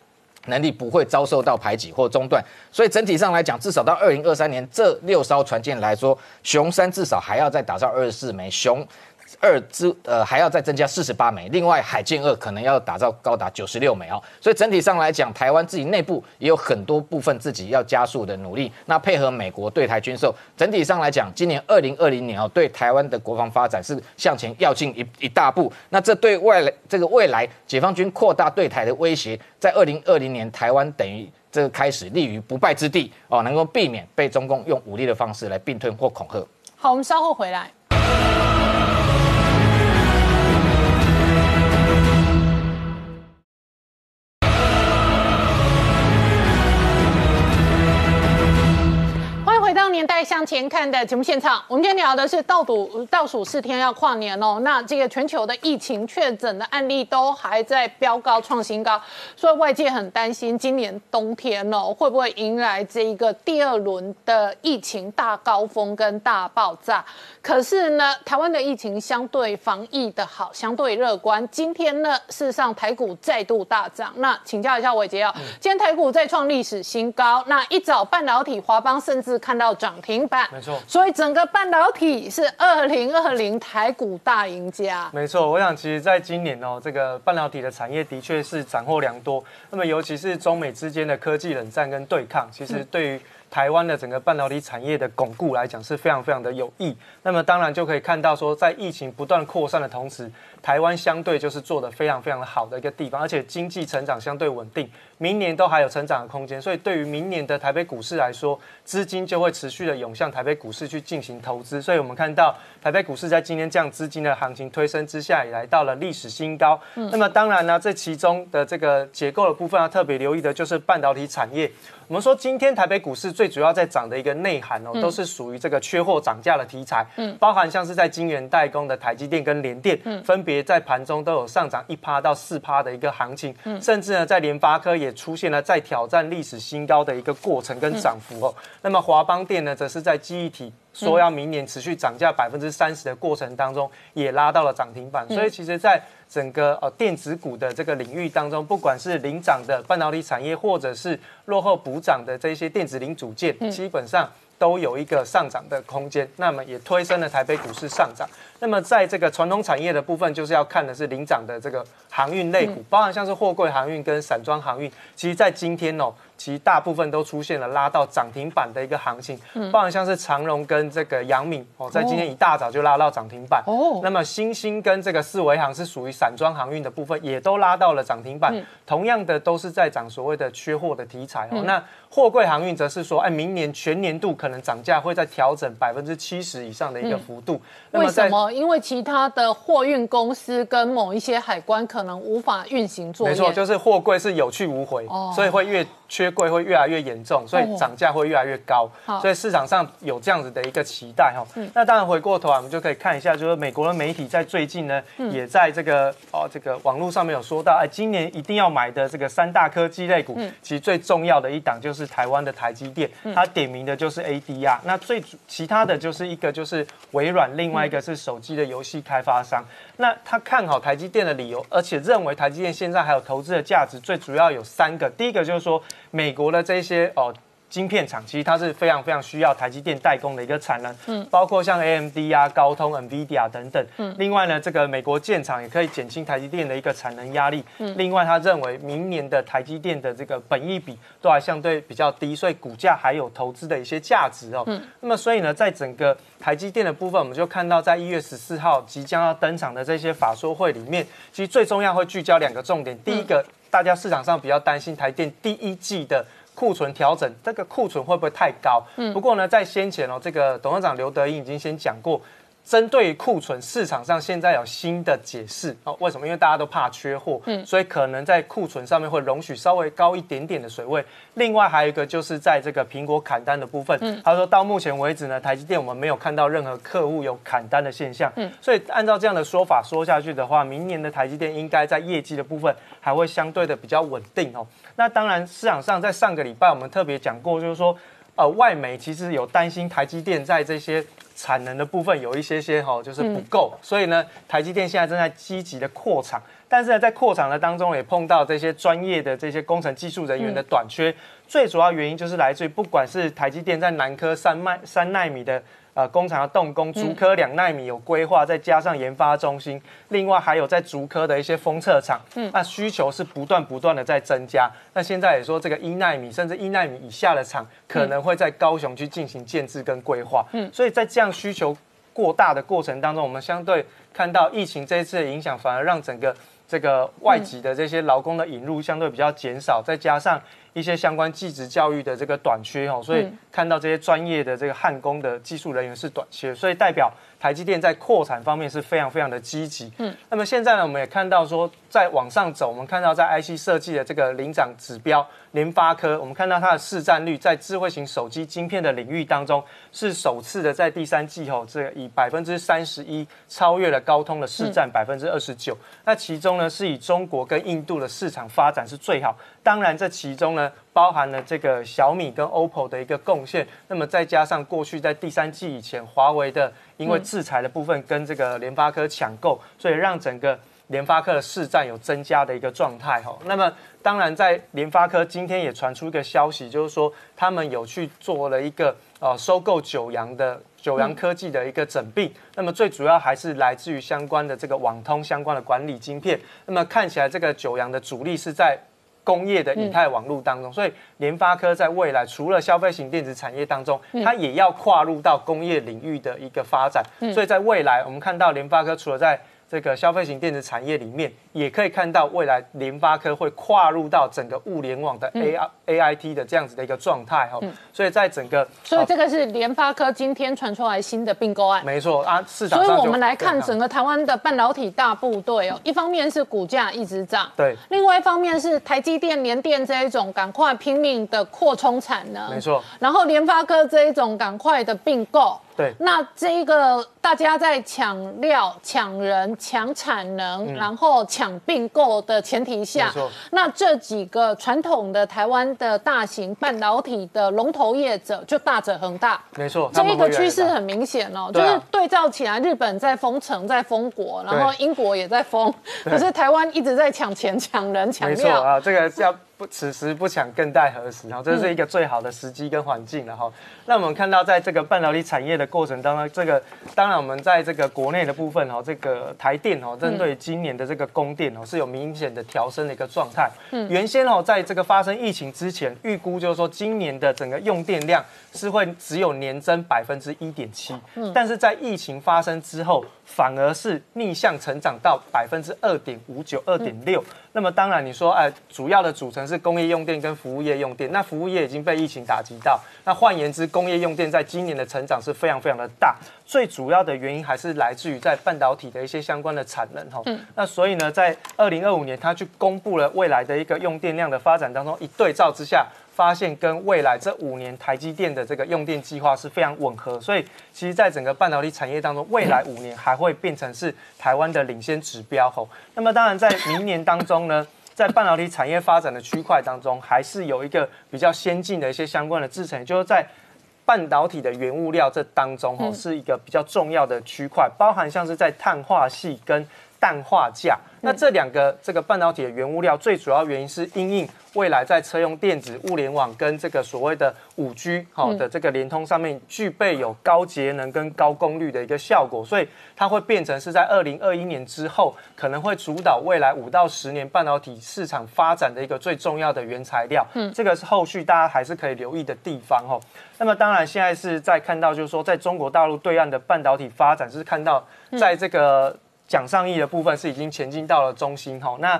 能力不会遭受到排挤或中断，所以整体上来讲，至少到二零二三年，这六艘船舰来说，熊三至少还要再打造二十四枚，熊二之呃还要再增加四十八枚，另外海舰二可能要打造高达九十六枚哦，所以整体上来讲，台湾自己内部也有很多部分自己要加速的努力，那配合美国对台军售，整体上来讲，今年二零二零年哦，对台湾的国防发展是向前要进一一大步，那这对未来这个未来解放军扩大对台的威胁，在二零二零年台湾等于。这个开始立于不败之地哦，能够避免被中共用武力的方式来并吞或恐吓。好，我们稍后回来。回到年代向前看的节目现场。我们今天聊的是倒数倒数四天要跨年哦，那这个全球的疫情确诊的案例都还在飙高创新高，所以外界很担心今年冬天哦会不会迎来这一个第二轮的疫情大高峰跟大爆炸。可是呢，台湾的疫情相对防疫的好，相对乐观。今天呢，事实上台股再度大涨。那请教一下伟杰啊，今天台股再创历史新高。那一早半导体华邦甚至看到涨停板，没错。所以整个半导体是二零二零台股大赢家。没错，我想其实在今年哦，这个半导体的产业的确是斩获良多。那么尤其是中美之间的科技冷战跟对抗，其实对于台湾的整个半导体产业的巩固来讲是非常非常的有益。那么当然就可以看到说，在疫情不断扩散的同时，台湾相对就是做的非常非常的好的一个地方，而且经济成长相对稳定，明年都还有成长的空间。所以对于明年的台北股市来说，资金就会持续的涌向台北股市去进行投资。所以我们看到台北股市在今天这样资金的行情推升之下，也来到了历史新高。那么当然呢，这其中的这个结构的部分要特别留意的就是半导体产业。我们说今天台北股市最主要在涨的一个内涵哦，都是属于这个缺货涨价的题材，嗯，包含像是在晶圆代工的台积电跟联电，嗯，分别在盘中都有上涨一趴到四趴的一个行情，嗯，甚至呢在联发科也出现了在挑战历史新高的一个过程跟涨幅哦。那么华邦电呢，则是在记忆体说要明年持续涨价百分之三十的过程当中，也拉到了涨停板。所以其实，在整个呃电子股的这个领域当中，不管是领涨的半导体产业，或者是落后补涨的这些电子零组件，基本上都有一个上涨的空间。那么也推升了台北股市上涨。那么在这个传统产业的部分，就是要看的是领涨的这个航运类股，包含像是货柜航运跟散装航运。其实，在今天哦。其实大部分都出现了拉到涨停板的一个行情，包含像是长荣跟这个阳敏哦，在今天一大早就拉到涨停板。哦，那么新兴跟这个四维行是属于散装航运的部分，也都拉到了涨停板。同样的都是在涨所谓的缺货的题材哦。那货柜航运则是说，哎，明年全年度可能涨价会在调整百分之七十以上的一个幅度。为什么？因为其他的货运公司跟某一些海关可能无法运行作业。没错，就是货柜是有去无回，所以会越。缺柜会越来越严重，所以涨价会越来越高，所以市场上有这样子的一个期待哈。那当然回过头啊，我们就可以看一下，就是美国的媒体在最近呢，也在这个哦这个网络上面有说到，哎，今年一定要买的这个三大科技类股，其实最重要的一档就是台湾的台积电，它点名的就是 ADR，那最其他的就是一个就是微软，另外一个是手机的游戏开发商。那他看好台积电的理由，而且认为台积电现在还有投资的价值，最主要有三个，第一个就是说。美国的这些哦晶片厂，其实它是非常非常需要台积电代工的一个产能，嗯，包括像 AMD 啊、高通、NVIDIA 等等，嗯，另外呢，这个美国建厂也可以减轻台积电的一个产能压力，嗯，另外他认为明年的台积电的这个本益比都还相对比较低，所以股价还有投资的一些价值哦，嗯，那么所以呢，在整个台积电的部分，我们就看到在一月十四号即将要登场的这些法说会里面，其实最重要会聚焦两个重点，第一个。大家市场上比较担心台电第一季的库存调整，这个库存会不会太高？嗯，不过呢，在先前哦，这个董事长刘德英已经先讲过。针对库存，市场上现在有新的解释哦。为什么？因为大家都怕缺货，嗯，所以可能在库存上面会容许稍微高一点点的水位。另外还有一个就是在这个苹果砍单的部分，嗯，他说到目前为止呢，台积电我们没有看到任何客户有砍单的现象，嗯，所以按照这样的说法说下去的话，明年的台积电应该在业绩的部分还会相对的比较稳定哦。那当然，市场上在上个礼拜我们特别讲过，就是说。呃外媒其实有担心台积电在这些产能的部分有一些些哈就是不够，所以呢台积电现在正在积极的扩厂，但是呢在扩厂的当中也碰到这些专业的这些工程技术人员的短缺，最主要原因就是来自于不管是台积电在南科三麦三纳米的。呃，工厂要动工，竹科两纳米有规划，再加上研发中心，另外还有在竹科的一些封测厂，嗯，那需求是不断不断的在增加。那现在也说这个一纳米甚至一纳米以下的厂，可能会在高雄去进行建制跟规划，嗯，所以在这样需求过大的过程当中，我们相对看到疫情这一次的影响，反而让整个这个外籍的这些劳工的引入相对比较减少，再加上。一些相关技职教育的这个短缺哦，所以看到这些专业的这个焊工的技术人员是短缺，所以代表台积电在扩产方面是非常非常的积极。嗯，那么现在呢，我们也看到说，在往上走，我们看到在 IC 设计的这个领涨指标，联发科，我们看到它的市占率在智慧型手机晶片的领域当中，是首次的在第三季后，这以百分之三十一超越了高通的市占百分之二十九。那其中呢，是以中国跟印度的市场发展是最好。当然，这其中呢，包含了这个小米跟 OPPO 的一个贡献。那么再加上过去在第三季以前，华为的因为制裁的部分跟这个联发科抢购，所以让整个联发科的市占有增加的一个状态哈。那么当然，在联发科今天也传出一个消息，就是说他们有去做了一个呃收购九阳的九阳科技的一个整并。那么最主要还是来自于相关的这个网通相关的管理晶片。那么看起来这个九阳的主力是在。工业的以太网络当中，所以联发科在未来除了消费型电子产业当中，它也要跨入到工业领域的一个发展。所以在未来，我们看到联发科除了在这个消费型电子产业里面，也可以看到未来联发科会跨入到整个物联网的 A I A I T 的这样子的一个状态哈。所以在整个，所以这个是联发科今天传出来新的并购案。没错啊，市场。所以我们来看整个台湾的半导体大部队哦，一方面是股价一直涨，对；另外一方面是台积电、联电这一种赶快拼命的扩充产能，没错。然后联发科这一种赶快的并购。对，那这一个大家在抢料、抢人、抢产能，然后抢并购的前提下，那这几个传统的台湾的大型半导体的龙头业者就大者恒大。没错，这一个趋势很明显哦，就是对照起来，日本在封城、在封国，然后英国也在封，可是台湾一直在抢钱、抢人、抢料。没错啊，这个要。此时不抢更待何时？然后这是一个最好的时机跟环境了哈。那我们看到，在这个半导体产业的过程当中，这个当然我们在这个国内的部分哦，这个台电哦，针对今年的这个供电哦，是有明显的调升的一个状态。嗯，原先哦，在这个发生疫情之前，预估就是说今年的整个用电量是会只有年增百分之一点七。嗯，但是在疫情发生之后，反而是逆向成长到百分之二点五九、二点六。那么当然你说，哎，主要的组成是工业用电跟服务业用电。那服务业已经被疫情打击到，那换言之，工业用电在今年的成长是非常非常的大。最主要的原因还是来自于在半导体的一些相关的产能哈。嗯。那所以呢，在二零二五年，它去公布了未来的一个用电量的发展当中，一对照之下。发现跟未来这五年台积电的这个用电计划是非常吻合，所以其实在整个半导体产业当中，未来五年还会变成是台湾的领先指标吼。那么当然在明年当中呢，在半导体产业发展的区块当中，还是有一个比较先进的一些相关的制程，就是在半导体的原物料这当中吼，是一个比较重要的区块，包含像是在碳化系跟氮化镓。那这两个这个半导体的原物料，最主要原因是因应未来在车用电子、物联网跟这个所谓的五 G 好的这个联通上面，具备有高节能跟高功率的一个效果，所以它会变成是在二零二一年之后，可能会主导未来五到十年半导体市场发展的一个最重要的原材料。嗯，这个是后续大家还是可以留意的地方哦。那么当然现在是在看到，就是说在中国大陆对岸的半导体发展，是看到在这个。蒋尚义的部分是已经前进到了中心哈，那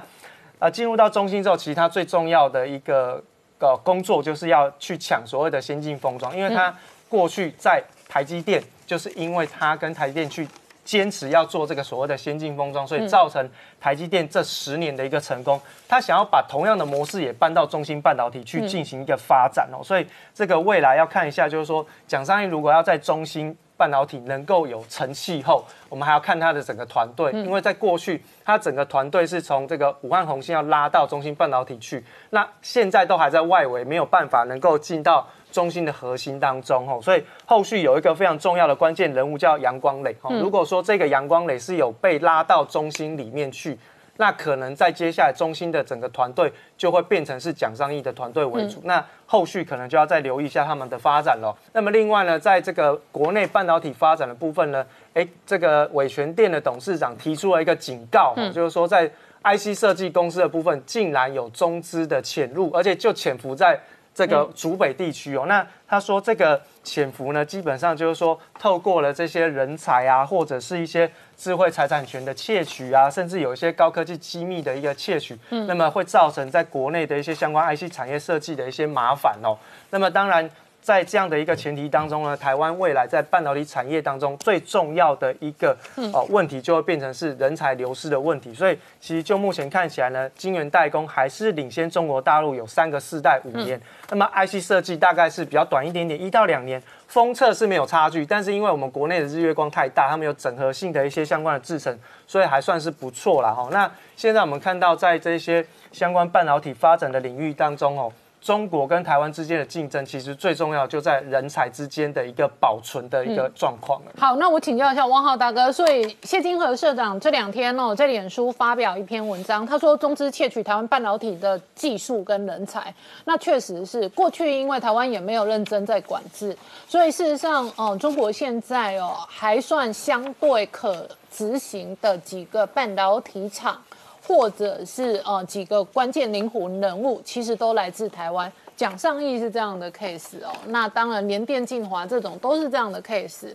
呃进入到中心之后，其实它最重要的一个呃工作就是要去抢所谓的先进封装，因为它过去在台积电，就是因为它跟台积电去坚持要做这个所谓的先进封装，所以造成台积电这十年的一个成功。他想要把同样的模式也搬到中芯半导体去进行一个发展哦，所以这个未来要看一下，就是说蒋尚义如果要在中芯。半导体能够有成气候，我们还要看它的整个团队，因为在过去，它整个团队是从这个武汉红星要拉到中芯半导体去，那现在都还在外围，没有办法能够进到中心的核心当中哦，所以后续有一个非常重要的关键人物叫杨光磊哦。如果说这个杨光磊是有被拉到中心里面去。那可能在接下来中心的整个团队就会变成是蒋尚义的团队为主，那后续可能就要再留意一下他们的发展了。那么另外呢，在这个国内半导体发展的部分呢，哎，这个伟权电的董事长提出了一个警告，就是说在 IC 设计公司的部分竟然有中资的潜入，而且就潜伏在。这个主北地区哦，那他说这个潜伏呢，基本上就是说透过了这些人才啊，或者是一些智慧财产权的窃取啊，甚至有一些高科技机密的一个窃取，那么会造成在国内的一些相关 IC 产业设计的一些麻烦哦。那么当然。在这样的一个前提当中呢，台湾未来在半导体产业当中最重要的一个哦问题，就会变成是人才流失的问题。所以，其实就目前看起来呢，晶圆代工还是领先中国大陆有三个世代五年。那么，IC 设计大概是比较短一点点，一到两年。封测是没有差距，但是因为我们国内的日月光太大，他们有整合性的一些相关的制程，所以还算是不错啦。哈。那现在我们看到在这些相关半导体发展的领域当中哦。中国跟台湾之间的竞争，其实最重要就在人才之间的一个保存的一个状况了。好，那我请教一下汪浩大哥，所以谢金河社长这两天哦，在脸书发表一篇文章，他说中资窃取台湾半导体的技术跟人才，那确实是过去因为台湾也没有认真在管制，所以事实上，哦，中国现在哦还算相对可执行的几个半导体厂。或者是呃几个关键灵魂人物，其实都来自台湾。蒋尚义是这样的 case 哦，那当然联电、晋华这种都是这样的 case。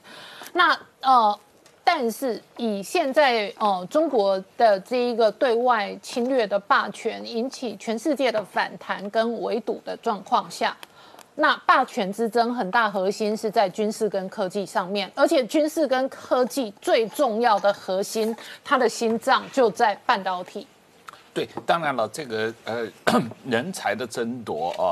那呃，但是以现在呃中国的这一个对外侵略的霸权，引起全世界的反弹跟围堵的状况下。那霸权之争很大核心是在军事跟科技上面，而且军事跟科技最重要的核心，它的心脏就在半导体。对，当然了，这个呃 人才的争夺啊，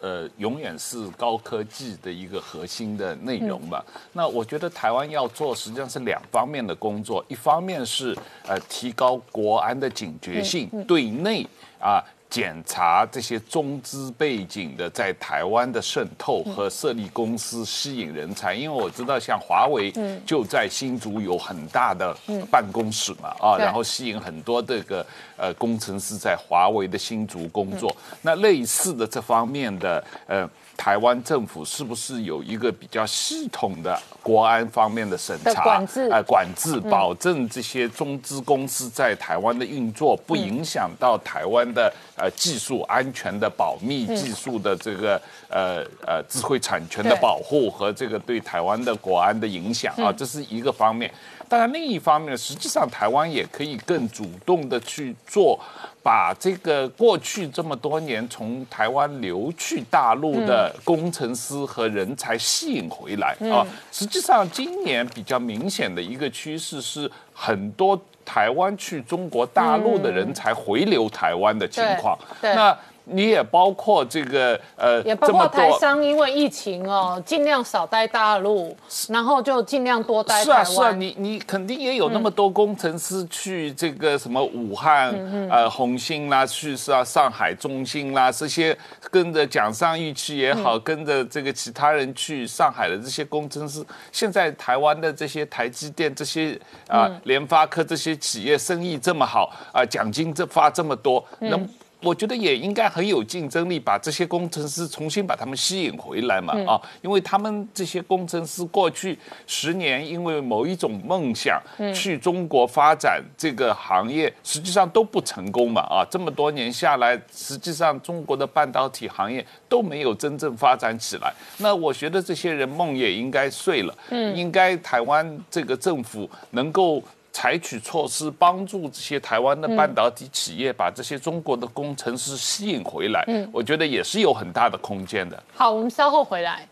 呃，永远是高科技的一个核心的内容吧。那我觉得台湾要做实际上是两方面的工作，一方面是呃提高国安的警觉性，对内啊。检查这些中资背景的在台湾的渗透和设立公司吸引人才，因为我知道像华为就在新竹有很大的办公室嘛，啊，然后吸引很多这个呃工程师在华为的新竹工作。那类似的这方面的呃。台湾政府是不是有一个比较系统的国安方面的审查、管制？呃，管制，保证这些中资公司在台湾的运作不影响到台湾的呃技术安全的保密、技术的这个呃呃智慧产权的保护和这个对台湾的国安的影响啊，这是一个方面。当然，另一方面，实际上台湾也可以更主动的去做。把这个过去这么多年从台湾流去大陆的工程师和人才吸引回来啊，实际上今年比较明显的一个趋势是，很多台湾去中国大陆的人才回流台湾的情况。那你也包括这个呃，也包括台商因为疫情哦，尽量少待大陆，然后就尽量多待台湾。是啊，是啊，你你肯定也有那么多工程师去这个什么武汉呃红星啦，去是啊上海中心啦，这些跟着蒋尚义去也好，跟着这个其他人去上海的这些工程师，现在台湾的这些台积电这些啊联发科这些企业生意这么好啊，奖金这发这么多，能。我觉得也应该很有竞争力，把这些工程师重新把他们吸引回来嘛啊，因为他们这些工程师过去十年因为某一种梦想去中国发展这个行业，实际上都不成功嘛啊，这么多年下来，实际上中国的半导体行业都没有真正发展起来。那我觉得这些人梦也应该碎了，应该台湾这个政府能够。采取措施帮助这些台湾的半导体企业把这些中国的工程师吸引回来，嗯，我觉得也是有很大的空间的。好，我们稍后回来。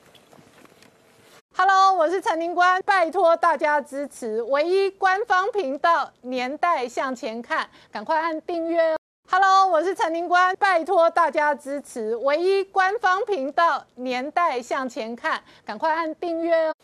Hello，我是陈宁官，拜托大家支持唯一官方频道《年代向前看》，赶快按订阅。Hello，我是陈宁官，拜托大家支持唯一官方频道《年代向前看》，赶快按订阅哦！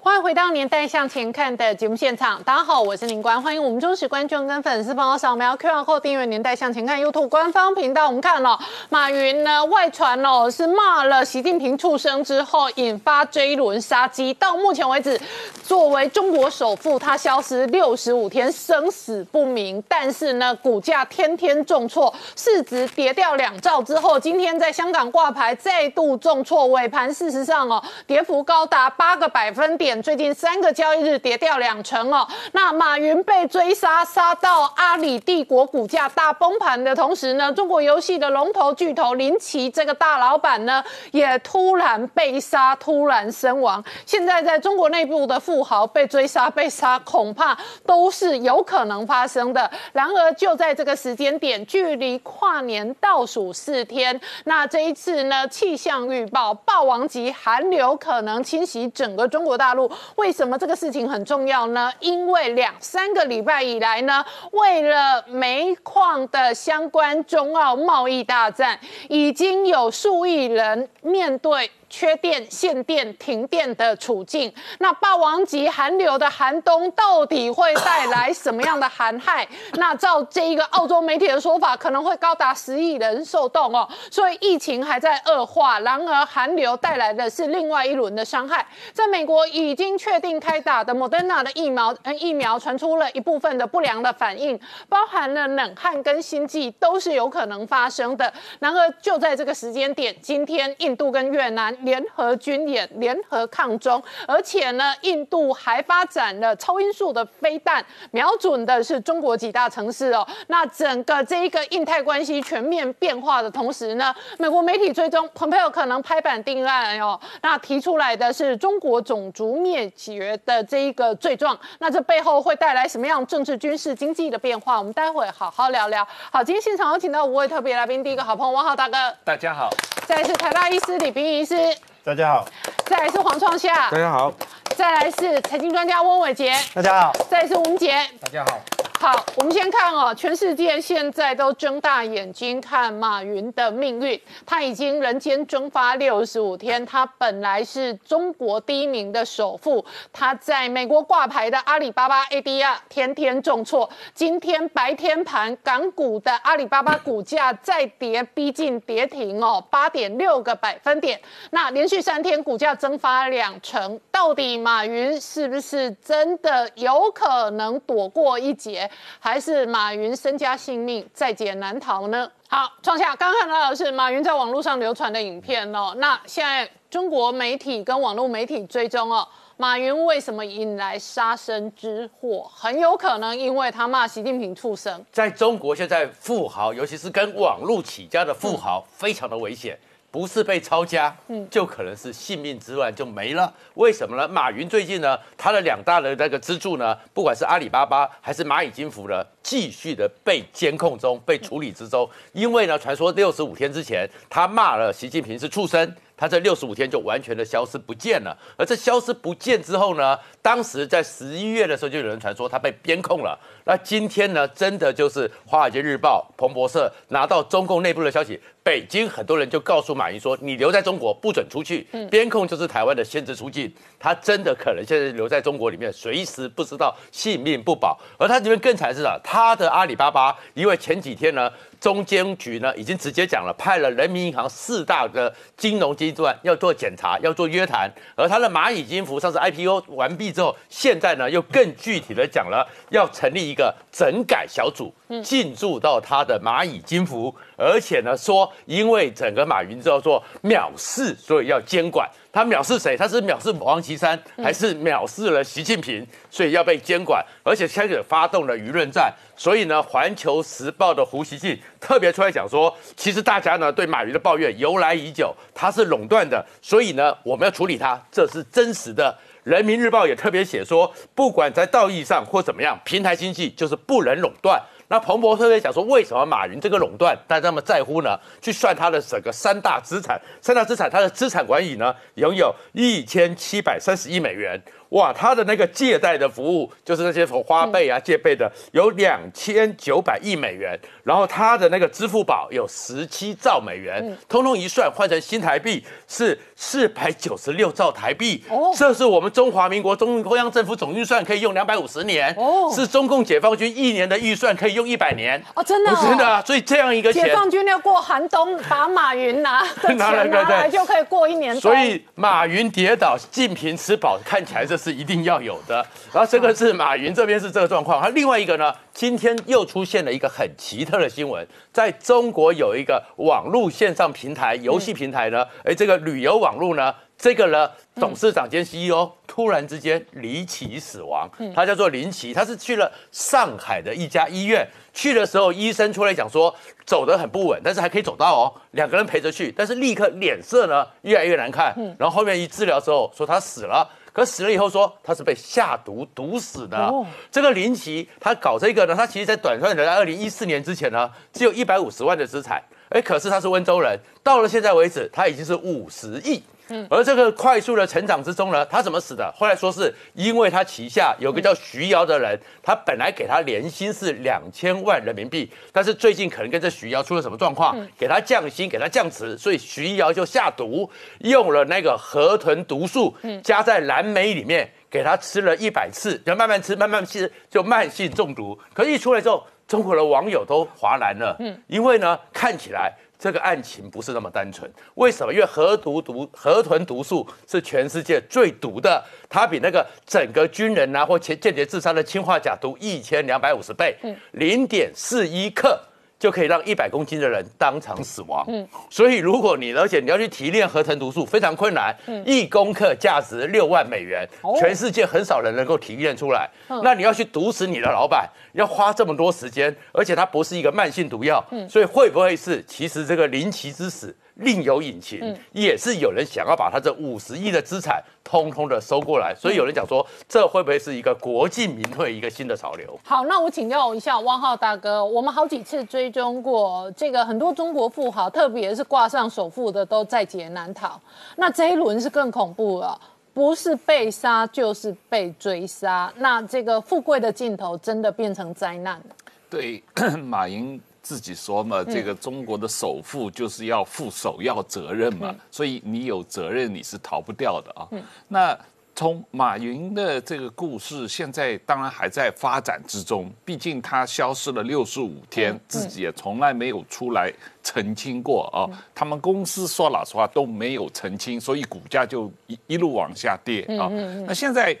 欢迎回到《年代向前看》的节目现场，大家好，我是宁官，欢迎我们忠实观众跟粉丝朋友扫描 QR Code 订阅《年代向前看》YouTube 官方频道。我们看哦，马云呢外传哦是骂了习近平畜生之后，引发这一轮杀机。到目前为止，作为中国首富，他消失六十五天，生死不明，但是呢，股价天天重。错，市值跌掉两兆之后，今天在香港挂牌再度重挫，尾盘事实上哦，跌幅高达八个百分点，最近三个交易日跌掉两成哦。那马云被追杀，杀到阿里帝国股价大崩盘的同时呢，中国游戏的龙头巨头林奇这个大老板呢，也突然被杀，突然身亡。现在在中国内部的富豪被追杀、被杀，恐怕都是有可能发生的。然而就在这个时间点，据距离跨年倒数四天，那这一次呢？气象预报，霸王级寒流可能侵袭整个中国大陆。为什么这个事情很重要呢？因为两三个礼拜以来呢，为了煤矿的相关中澳贸易大战，已经有数亿人面对。缺电、限电、停电的处境，那霸王级寒流的寒冬到底会带来什么样的寒害？那照这一个澳洲媒体的说法，可能会高达十亿人受冻哦。所以疫情还在恶化，然而寒流带来的是另外一轮的伤害。在美国已经确定开打的莫德纳的疫苗，嗯，疫苗传出了一部分的不良的反应，包含了冷汗跟心悸，都是有可能发生的。然而就在这个时间点，今天印度跟越南。联合军演、联合抗中，而且呢，印度还发展了超音速的飞弹，瞄准的是中国几大城市哦。那整个这一个印太关系全面变化的同时呢，美国媒体追踪蓬佩奥可能拍板定案哦。那提出来的是中国种族灭绝的这一个罪状，那这背后会带来什么样政治、军事、经济的变化？我们待会好好聊聊。好，今天现场有请到五位特别来宾，第一个好朋友王浩大哥，大家好；再是台大医师李冰医师。大家好，再来是黄创夏，大家好，再来是财经专家温伟杰，大家好，再来是吴杰，大家好。好，我们先看哦，全世界现在都睁大眼睛看马云的命运。他已经人间蒸发六十五天，他本来是中国第一名的首富，他在美国挂牌的阿里巴巴 ADR 天天重挫。今天白天盘港股的阿里巴巴股价再跌，逼近跌停哦，八点六个百分点。那连续三天股价蒸发两成，到底马云是不是真的有可能躲过一劫？还是马云身家性命在劫难逃呢？好，创下刚看到的是马云在网络上流传的影片哦。那现在中国媒体跟网络媒体追踪哦，马云为什么引来杀身之祸？很有可能因为他骂习近平畜生。在中国现在富豪，尤其是跟网络起家的富豪，非常的危险。不是被抄家，嗯，就可能是性命之乱就没了。为什么呢？马云最近呢，他的两大的那个支柱呢，不管是阿里巴巴还是蚂蚁金服呢，继续的被监控中、被处理之中。因为呢，传说六十五天之前，他骂了习近平是畜生。他这六十五天就完全的消失不见了，而这消失不见之后呢，当时在十一月的时候就有人传说他被边控了。那今天呢，真的就是《华尔街日报》、彭博社拿到中共内部的消息，北京很多人就告诉马云说：“你留在中国不准出去，边控就是台湾的限制出境。”他真的可能现在留在中国里面，随时不知道性命不保。而他这边更惨是啊，他的阿里巴巴，因为前几天呢。中监局呢已经直接讲了，派了人民银行四大的金融机关要做检查，要做约谈。而他的蚂蚁金服上次 IPO 完毕之后，现在呢又更具体的讲了，要成立一个整改小组，进驻到他的蚂蚁金服，而且呢说，因为整个马云叫做藐视，所以要监管。他藐视谁？他是藐视王岐山，还是藐视了习近平？所以要被监管，而且开始发动了舆论战。所以呢，《环球时报》的胡锡进特别出来讲说，其实大家呢对马云的抱怨由来已久，他是垄断的，所以呢我们要处理他，这是真实的。《人民日报》也特别写说，不管在道义上或怎么样，平台经济就是不能垄断。那彭博特别讲说，为什么马云这个垄断大家那么在乎呢？去算他的整个三大资产，三大资产，他的资产管理呢拥有一千七百三十亿美元。哇，他的那个借贷的服务，就是那些花呗啊、借呗的，有两千九百亿美元，然后他的那个支付宝有十七兆美元，通通一算换成新台币是四百九十六兆台币，哦。这是我们中华民国中中央政府总预算可以用两百五十年，哦。是中共解放军一年的预算可以用一百年。哦，真的、哦，真的啊，所以这样一个钱，解放军要过寒冬，把马云拿 拿来拿来就可以过一年。所以马云跌倒，净平吃饱，看起来这是一定要有的。然后这个是马云这边是这个状况，他另外一个呢，今天又出现了一个很奇特的新闻，在中国有一个网络线上平台、游戏平台呢，哎，这个旅游网络呢。这个呢，董事长兼 CEO 突然之间离奇死亡，他叫做林奇，他是去了上海的一家医院，去的时候医生出来讲说走得很不稳，但是还可以走到哦，两个人陪着去，但是立刻脸色呢越来越难看，然后后面一治疗之后说他死了。可死了以后说他是被下毒毒死的。哦这个林奇他搞这个呢，他其实在短暂的在二零一四年之前呢，只有一百五十万的资产，哎，可是他是温州人，到了现在为止，他已经是五十亿。而这个快速的成长之中呢，他怎么死的？后来说是因为他旗下有个叫徐瑶的人，他本来给他年薪是两千万人民币，但是最近可能跟这徐瑶出了什么状况，给他降薪，给他降职，所以徐瑶就下毒，用了那个河豚毒素，加在蓝莓里面，给他吃了一百次，就慢慢吃，慢慢吃，就慢性中毒。可是一出来之后，中国的网友都哗然了，嗯因为呢，看起来。这个案情不是那么单纯，为什么？因为河毒毒河豚毒素是全世界最毒的，它比那个整个军人啊或间间谍自杀的氰化钾毒一千两百五十倍，零点四一克。就可以让一百公斤的人当场死亡。嗯，所以如果你而且你要去提炼合成毒素非常困难，一公克价值六万美元，全世界很少人能够提炼出来。那你要去毒死你的老板，要花这么多时间，而且它不是一个慢性毒药，所以会不会是其实这个林奇之死？另有隐情，也是有人想要把他这五十亿的资产通通的收过来，所以有人讲说，这会不会是一个国进民退一个新的潮流？好，那我请教一下汪浩大哥，我们好几次追踪过这个很多中国富豪，特别是挂上首富的都在劫难逃。那这一轮是更恐怖了，不是被杀就是被追杀。那这个富贵的尽头真的变成灾难了。对，马云自己说嘛，这个中国的首富就是要负首要责任嘛，所以你有责任你是逃不掉的啊。那从马云的这个故事，现在当然还在发展之中，毕竟他消失了六十五天，自己也从来没有出来澄清过啊。他们公司说老实话都没有澄清，所以股价就一一路往下跌啊。那现在。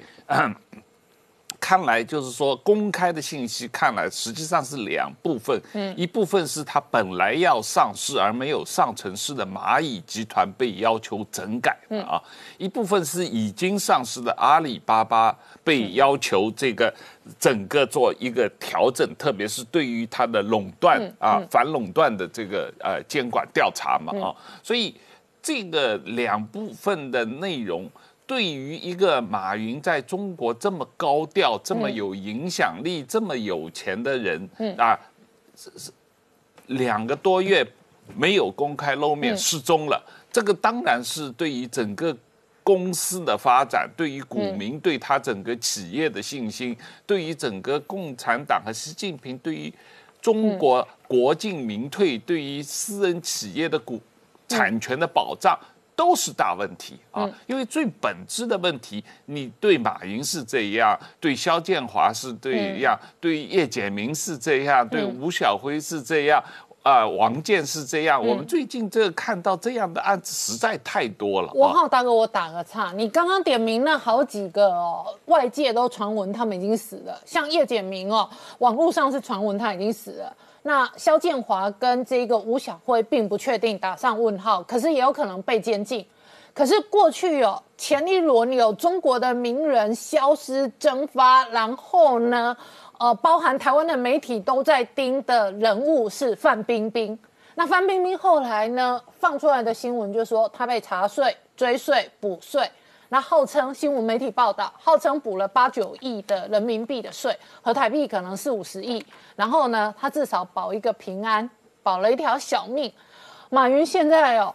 看来就是说，公开的信息看来实际上是两部分，嗯，一部分是它本来要上市而没有上成市的蚂蚁集团被要求整改啊，一部分是已经上市的阿里巴巴被要求这个整个做一个调整，特别是对于它的垄断啊反垄断的这个呃监管调查嘛啊，所以这个两部分的内容。对于一个马云在中国这么高调、这么有影响力、这么有钱的人，啊，是是两个多月没有公开露面，失踪了，这个当然是对于整个公司的发展，对于股民对他整个企业的信心，对于整个共产党和习近平对于中国国进民退，对于私人企业的股产权的保障。都是大问题啊！因为最本质的问题，你对马云是这样，对肖建华是这样，对叶简明是这样，对吴晓辉是这样，啊，王健是这样。我们最近这看到这样的案子实在太多了。王浩大哥，我打个岔，你刚刚点名那好几个哦，外界都传闻他们已经死了，像叶简明哦，网络上是传闻他已经死了。那肖建华跟这个吴晓辉并不确定，打上问号，可是也有可能被监禁。可是过去哦，前一轮有中国的名人消失蒸发，然后呢，呃，包含台湾的媒体都在盯的人物是范冰冰。那范冰冰后来呢，放出来的新闻就说她被查税、追税、补税。那号称新闻媒体报道，号称补了八九亿的人民币的税，和台币可能是五十亿。然后呢，他至少保一个平安，保了一条小命。马云现在哦，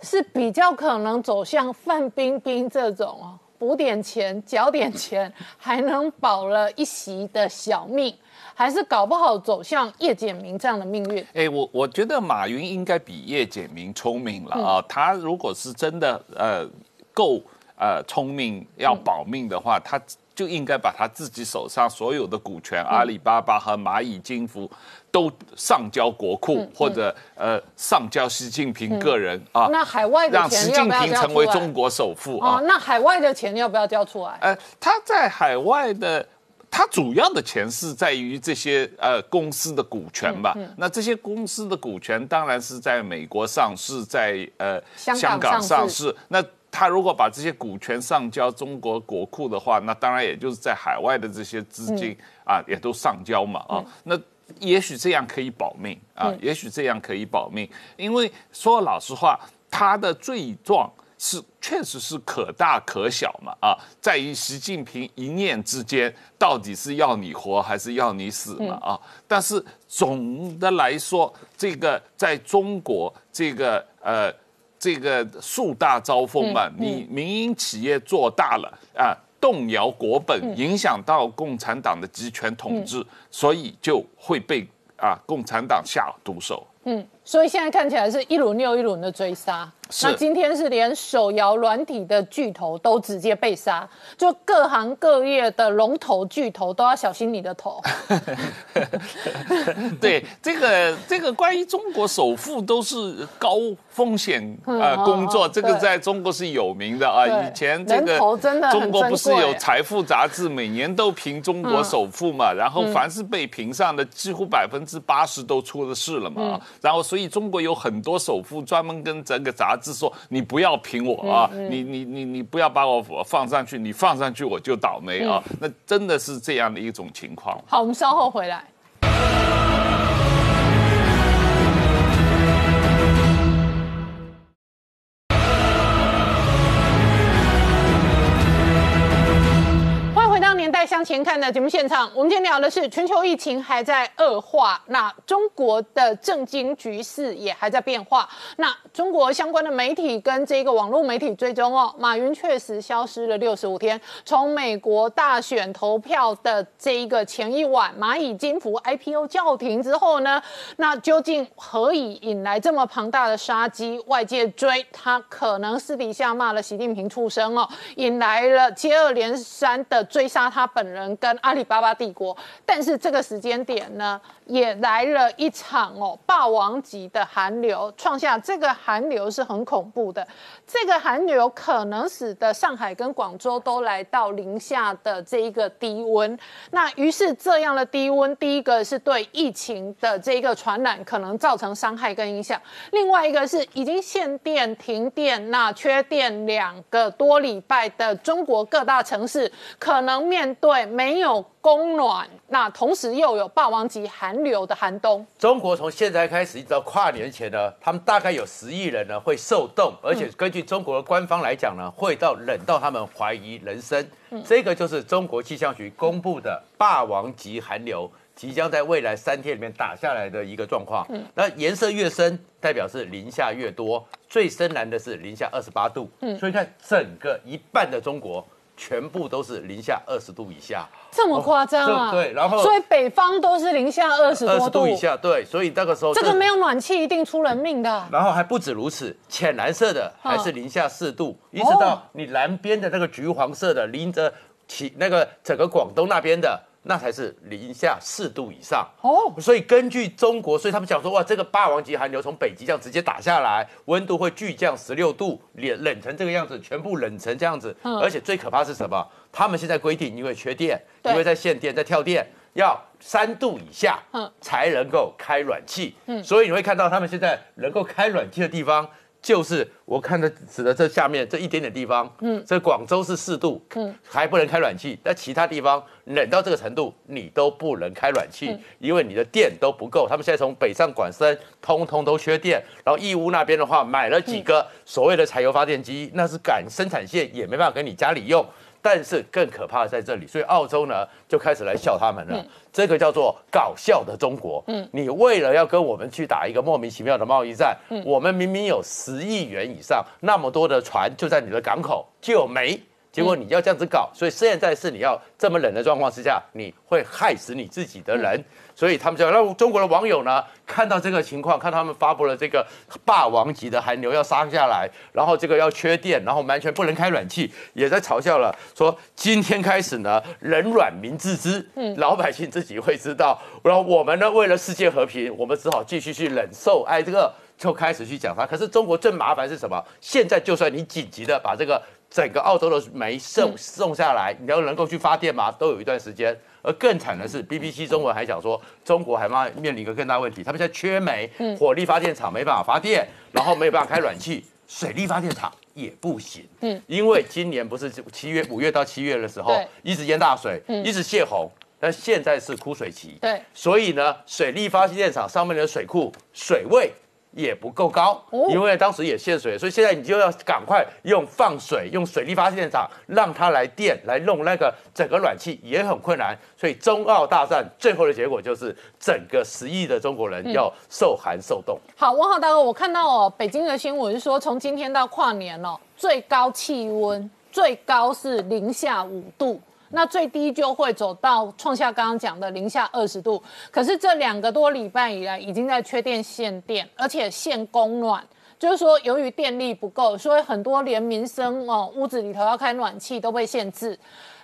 是比较可能走向范冰冰这种哦补点钱、缴点钱，还能保了一席的小命，还是搞不好走向叶简明这样的命运？哎，我我觉得马云应该比叶简明聪明了啊。他如果是真的呃够呃聪明要保命的话，他就应该把他自己手上所有的股权，阿里巴巴和蚂蚁金服都上交国库，或者呃上交习近平个人啊。那海外的让习近钱要不要平成为？中国首富啊哦，。那海外的钱要不要交出来？呃，他在海外的，他主要的钱是在于这些呃公司的股权吧。嗯那这些公司的股权当然是在美国上市，在呃香港上市上市。那他如果把这些股权上交中国国库的话，那当然也就是在海外的这些资金、嗯啊，也都上交嘛啊。那也许这样可以保命啊，嗯也许这样可以保命，因为说老实话，他的罪状是确实是可大可小嘛啊，在于习近平一念之间，到底是要你活还是要你死嘛啊？但是总的来说，这个在中国这个呃。这个树大招风嘛，你民营企业做大了啊，动摇国本，影响到共产党的集权统治，所以就会被啊共产党下毒手。嗯，所以现在看起来是一轮又一轮的追杀。是那今天是连手摇软体的巨头都直接被杀，就各行各业的龙头巨头都要小心你的头。对这个这个关于中国首富都是高风险呃嗯工作，哦这个在中国是有名的啊。以前这个中国不是有财富杂志每年都评中国首富嘛？然后凡是被评上的，几乎百分之八十都出了事了嘛。然后所以中国有很多首富专门跟这个杂志说：“你不要评我啊，你你你你不要把我放上去，你放上去我就倒霉啊。”那真的是这样的一种情况。好，我们稍后回来。向前看》的节目现场，我们今天聊的是全球疫情还在恶化，那中国的政经局势也还在变化。那中国相关的媒体跟这个网络媒体追踪哦，马云确实消失了六十五天。从美国大选投票的这一个前一晚，蚂蚁金服 IPO 叫停之后呢，那究竟何以引来这么庞大的杀机？外界追他，可能私底下骂了习近平畜生哦，引来了接二连三的追杀他本人跟阿里巴巴帝国。但是这个时间点呢，也来了一场哦霸王级的寒流，创下这个寒流是很恐怖的。这个寒流可能使得上海跟广州都来到零下的这一个低温。那于是这样的低温，第一个是对疫情的这一个传染可能造成伤害跟影响，另外一个是已经限电、停电、那缺电两个多礼拜的中国各大城市，可能面对没有供暖，那同时又有霸王级寒流的寒冬。中国从现在开始一直到跨年前呢，他们大概有十亿人呢会受冻，而且根据中国的官方来讲呢，会到冷到他们怀疑人生。这个就是中国气象局公布的霸王级寒流。即将在未来三天里面打下来的一个状况，嗯那颜色越深，代表是零下越多，最深蓝的是零下二十八度，嗯所以看整个一半的中国全部都是零下二十度以下，这么夸张啊、哦对然后所以北方都是零下二十二多度。十度以下，对，所以那个时候这个没有暖气一定出人命的。然后还不止如此，浅蓝色的还是零下四度，一直哦。到你南边的那个橘黄色的，临着起那个整个广东那边的，那才是零下四度以上。哦，所以根据中国，所以他们讲说，哇，这个霸王级寒流从北极这样直接打下来，温度会巨降十六度，冷冷成这个样子，全部冷成这样子。嗯而且最可怕是什么？他们现在规定，因为缺电，因为在限电，在跳电，要三度以下，嗯才能够开暖气。所以你会看到他们现在能够开暖气的地方。就是我看的指的这下面这一点点地方，嗯，这广州是四度，嗯，还不能开暖气，但其他地方冷到这个程度，你都不能开暖气，因为你的电都不够。他们现在从北上广深，通通都缺电，然后义乌那边的话，买了几个所谓的柴油发电机，那是赶生产线，也没办法给你家里用。但是更可怕的在这里，所以澳洲呢就开始来笑他们了。这个叫做搞笑的中国。嗯，你为了要跟我们去打一个莫名其妙的贸易战，我们明明有十亿元以上那么多的船就在你的港口，就没。结果你要这样子搞，所以现在是你要这么冷的状况之下，你会害死你自己的人。所以他们就让中国的网友呢看到这个情况，看他们发布了这个霸王级的寒流要杀下来，然后这个要缺电，然后完全不能开暖气，也在嘲笑了，说今天开始呢人软民自知，嗯，老百姓自己会知道。然后我们呢为了世界和平，我们只好继续去忍受哎这个。就开始去讲它。可是中国最麻烦是什么？现在就算你紧急的把这个整个澳洲的煤送送下来，你要能够去发电吗？都有一段时间。而更惨的是，BBC 中文还讲说，中国还面面临一个更大问题，他们现在缺煤，火力发电厂没办法发电，然后没有办法开暖气，水力发电厂也不行。嗯，因为今年不是七月五月到七月的时候，一直淹大水，一直泄洪，但现在是枯水期。对，所以呢，水力发电厂上面的水库水位。也不够高，因为当时也限水，所以现在你就要赶快用放水，用水力发电厂让它来电来弄那个整个暖气也很困难，所以中澳大战最后的结果就是整个十亿的中国人要受寒受冻。好，王浩大哥，我看到哦，北京的新闻说，从今天到跨年哦，最高气温最高是零下五度。那最低就会走到创下刚刚讲的零下二十度，可是这两个多礼拜以来已经在缺电限电，而且限供暖，就是说由于电力不够，所以很多连民生哦屋子里头要开暖气都被限制，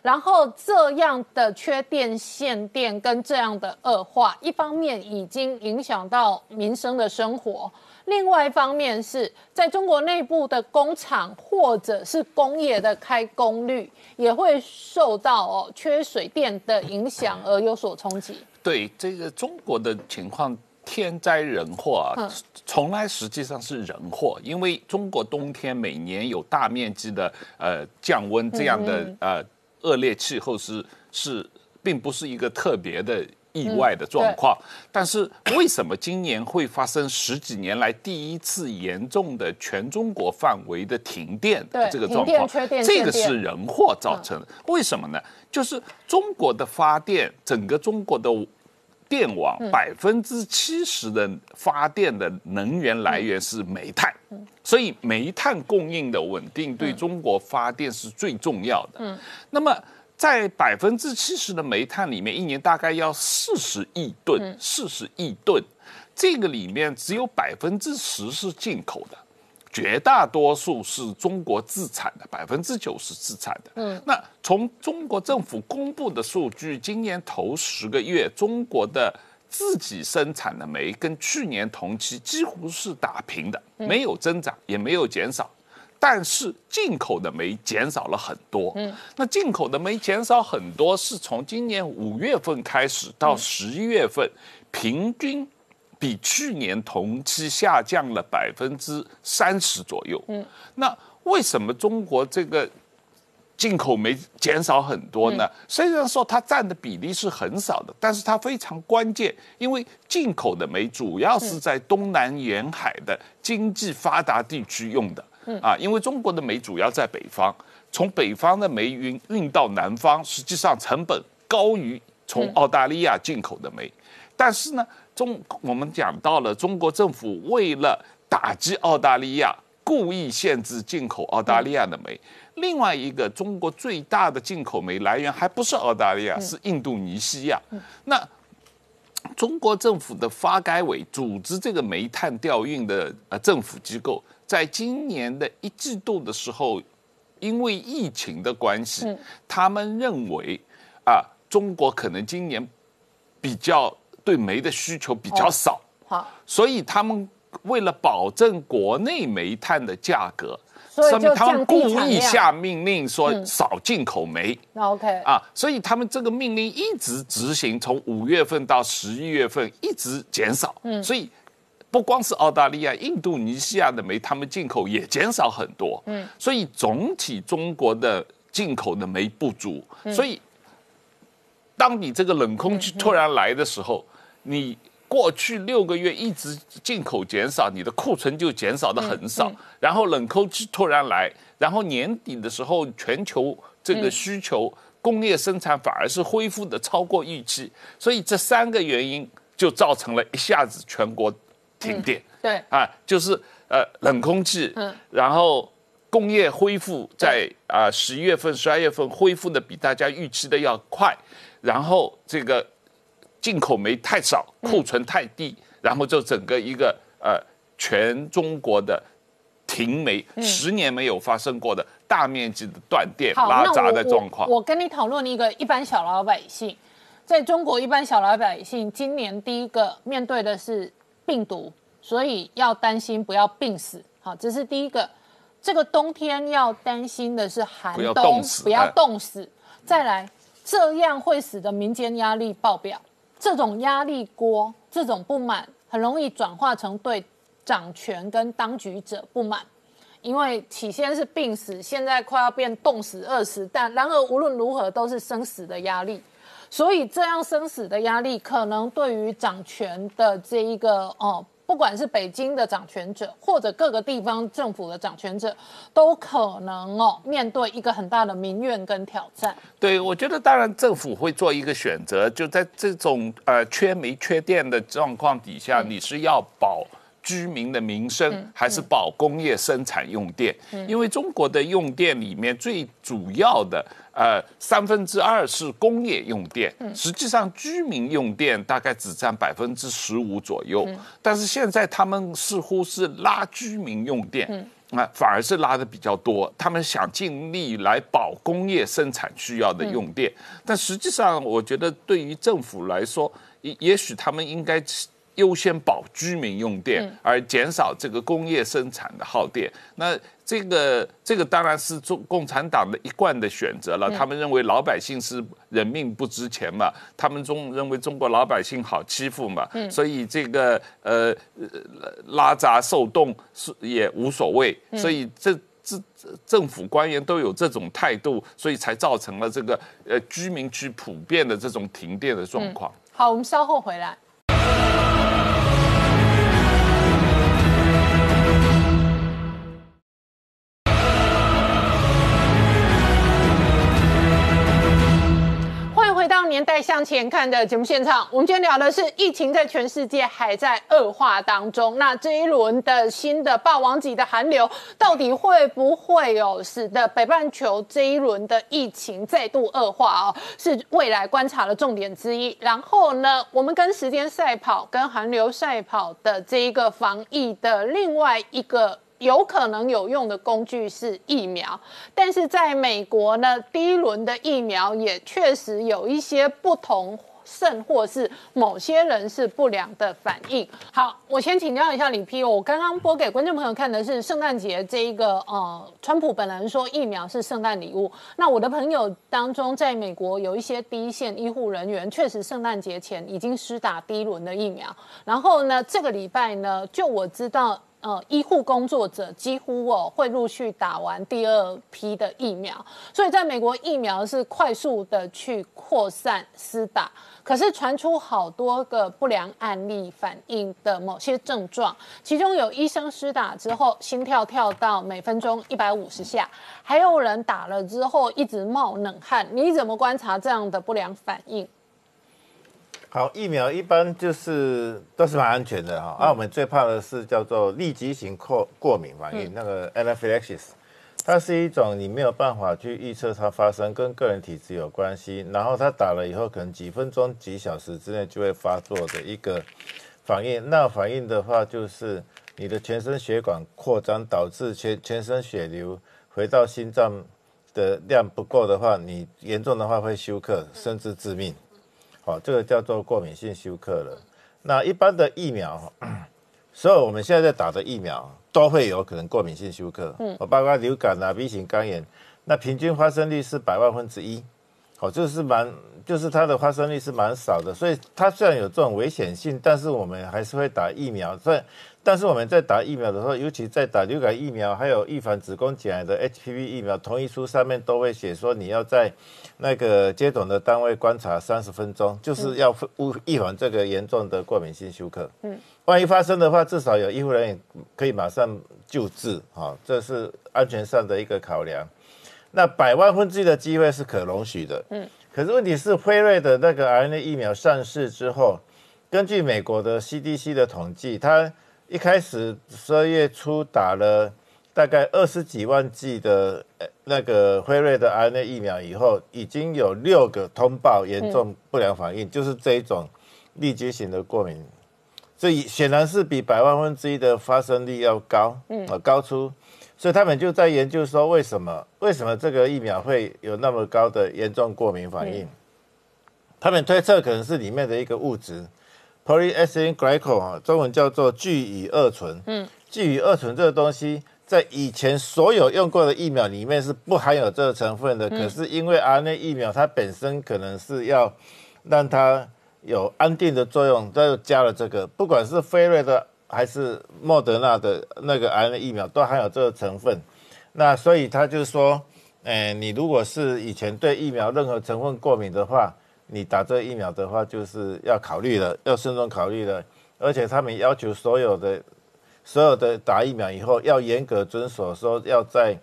然后这样的缺电限电跟这样的恶化，一方面已经影响到民生的生活。另外一方面是在中国内部的工厂或者是工业的开工率也会受到哦缺水电的影响而有所冲击。对这个中国的情况，天灾人祸啊，从来实际上是人祸，因为中国冬天每年有大面积的呃降温这样的呃恶劣气候是是并不是一个特别的。意外的状况，但是为什么今年会发生十几年来第一次严重的全中国范围的停电的这个状况？这个是人祸造成的。为什么呢？就是中国的发电，整个中国的电网百分之七十的发电的能源来源是煤炭，所以煤炭供应的稳定对中国发电是最重要的。嗯，那么。在百分之七十的煤炭里面，一年大概要四十亿吨，四十亿吨，这个里面只有百分之十是进口的，绝大多数是中国自产的，百分之九十自产的。嗯，那从中国政府公布的数据，今年头十个月，中国的自己生产的煤跟去年同期几乎是打平的，没有增长，也没有减少。但是进口的煤减少了很多，嗯，那进口的煤减少很多，是从今年五月份开始到十一月份，平均比去年同期下降了百分之三十左右，嗯，那为什么中国这个进口煤减少很多呢？虽然说它占的比例是很少的，但是它非常关键，因为进口的煤主要是在东南沿海的经济发达地区用的。嗯啊，因为中国的煤主要在北方，从北方的煤运运到南方，实际上成本高于从澳大利亚进口的煤。但是呢，中我们讲到了中国政府为了打击澳大利亚，故意限制进口澳大利亚的煤。另外一个，中国最大的进口煤来源还不是澳大利亚，是印度尼西亚。那中国政府的发改委组织这个煤炭调运的呃政府机构。在今年的一季度的时候，因为疫情的关系，他们认为啊，中国可能今年比较对煤的需求比较少，好，所以他们为了保证国内煤炭的价格，所以他们故意下命令说少进口煤。OK 啊，所以他们这个命令一直执行，从五月份到十一月份一直减少，嗯，所以。不光是澳大利亚、印度尼西亚的煤，他们进口也减少很多。嗯，所以总体中国的进口的煤不足。所以，当你这个冷空气突然来的时候，你过去六个月一直进口减少，你的库存就减少的很少。然后冷空气突然来，然后年底的时候，全球这个需求、工业生产反而是恢复的超过预期。所以这三个原因就造成了一下子全国。停电，对啊，就是呃冷空气，嗯，然后工业恢复在啊十一月份、十二月份恢复的比大家预期的要快，然后这个进口煤太少，库存太低，然后就整个一个呃全中国的停煤，十年没有发生过的大面积的断电拉闸的状况我。我跟你讨论一个一般小老百姓，在中国一般小老百姓今年第一个面对的是病毒，所以要担心不要病死。好，这是第一个。这个冬天要担心的是寒不要冬不要哎冻死。再来，这样会使得民间压力爆表，这种压力锅，这种不满，很容易转化成对掌权跟当局者不满。因为起先是病死，现在快要变冻死、饿死，但然而无论如何都是生死的压力，所以这样生死的压力，可能对于掌权的这一个哦，不管是北京的掌权者，或者各个地方政府的掌权者，都可能哦面对一个很大的民怨跟挑战。对，我觉得当然政府会做一个选择，就在这种呃缺煤缺电的状况底下，你是要保。居民的民生还是保工业生产用电，因为中国的用电里面最主要的呃三分之二是工业用电，实际上居民用电大概只占百分之十五左右，但是现在他们似乎是拉居民用电。啊，反而是拉的比较多。他们想尽力来保工业生产需要的用电，但实际上，我觉得对于政府来说，也也许他们应该优先保居民用电，而减少这个工业生产的耗电。那这个这个当然是中共产党的一贯的选择了。他们认为老百姓是人命不值钱嘛，他们中认为中国老百姓好欺负嘛，所以这个呃拉闸受冻是也无所谓。所以这这政府官员都有这种态度，所以才造成了这个呃居民区普遍的这种停电的状况。好，我们稍后回来。年代向前看》的节目现场。我们今天聊的是疫情在全世界还在恶化当中，那这一轮的新的霸王级的寒流，到底会不会有使得北半球这一轮的疫情再度恶化哦？是未来观察的重点之一。然后呢，我们跟时间赛跑、跟寒流赛跑的这一个防疫的另外一个。有可能有用的工具是疫苗，但是在美国呢，第一轮的疫苗也确实有一些不同，甚或是某些人是不良的反应。好，我先请教一下李 P，我刚刚播给观众朋友看的是圣诞节这一个呃，川普本人说疫苗是圣诞礼物。那我的朋友当中，在美国有一些第一线医护人员，确实圣诞节前已经施打第一轮的疫苗。然后呢，这个礼拜呢，就我知道。呃，医护工作者几乎哦会陆续打完第二批的疫苗，所以在美国疫苗是快速的去扩散施打，可是传出好多个不良案例反映的某些症状，其中有医生施打之后心跳跳到每分钟一百五十下，还有人打了之后一直冒冷汗，你怎么观察这样的不良反应？好，疫苗一般就是都是蛮安全的哈。啊，我们最怕的是叫做立即型过过敏反应，那个 anaphylaxis，它是一种你没有办法去预测它发生，跟个人体质有关系。然后它打了以后，可能几分钟、几小时之内就会发作的一个反应。那反应的话，就是你的全身血管扩张，导致全全身血流回到心脏的量不够的话，你严重的话会休克，甚至致命。好，这个叫做过敏性休克了。那一般的疫苗，所有我们现在在打的疫苗都会有可能过敏性休克，嗯，包括流感啊、B 型肝炎，那平均发生率是百万分之一，好，就是蛮，就是它的发生率是蛮少的，所以它虽然有这种危险性，但是我们还是会打疫苗。所以，但是我们在打疫苗的时候，尤其在打流感疫苗，还有预防子宫颈癌的 HPV 疫苗，同意书上面都会写说你要在那个接种的单位观察三十分钟，就是要预预防这个严重的过敏性休克。嗯，万一发生的话，至少有医护人员可以马上救治，哈，这是安全上的一个考量。那百万分之一的机会是可容许的，嗯，可是问题是辉瑞的那个 RNA 疫苗上市之后，根据美国的 CDC 的统计，它一开始十二月初打了大概二十几万剂的呃那个辉瑞的 RNA 疫苗以后，已经有六个通报严重不良反应，就是这一种痢疾型的过敏，所以显然是比百万分之一的发生率要高，嗯，高出。所以他们就在研究说，为什么为什么这个疫苗会有那么高的严重过敏反应？他们推测可能是里面的一个物质 polyethylene glycol 啊，中文叫做聚乙二醇。嗯，聚乙二醇这个东西，在以前所有用过的疫苗里面是不含有这个成分的。可是因为 RNA 疫苗它本身可能是要让它有安定的作用，它又加了这个。不管是辉瑞的还是莫德纳的那个 RNA 疫苗，都含有这个成分。那所以他就是说，哎，你如果是以前对疫苗任何成分过敏的话，你打这疫苗的话，就是要考虑了，要慎重考虑了。而且他们要求所有的所有的打疫苗以后，要严格遵守，说要在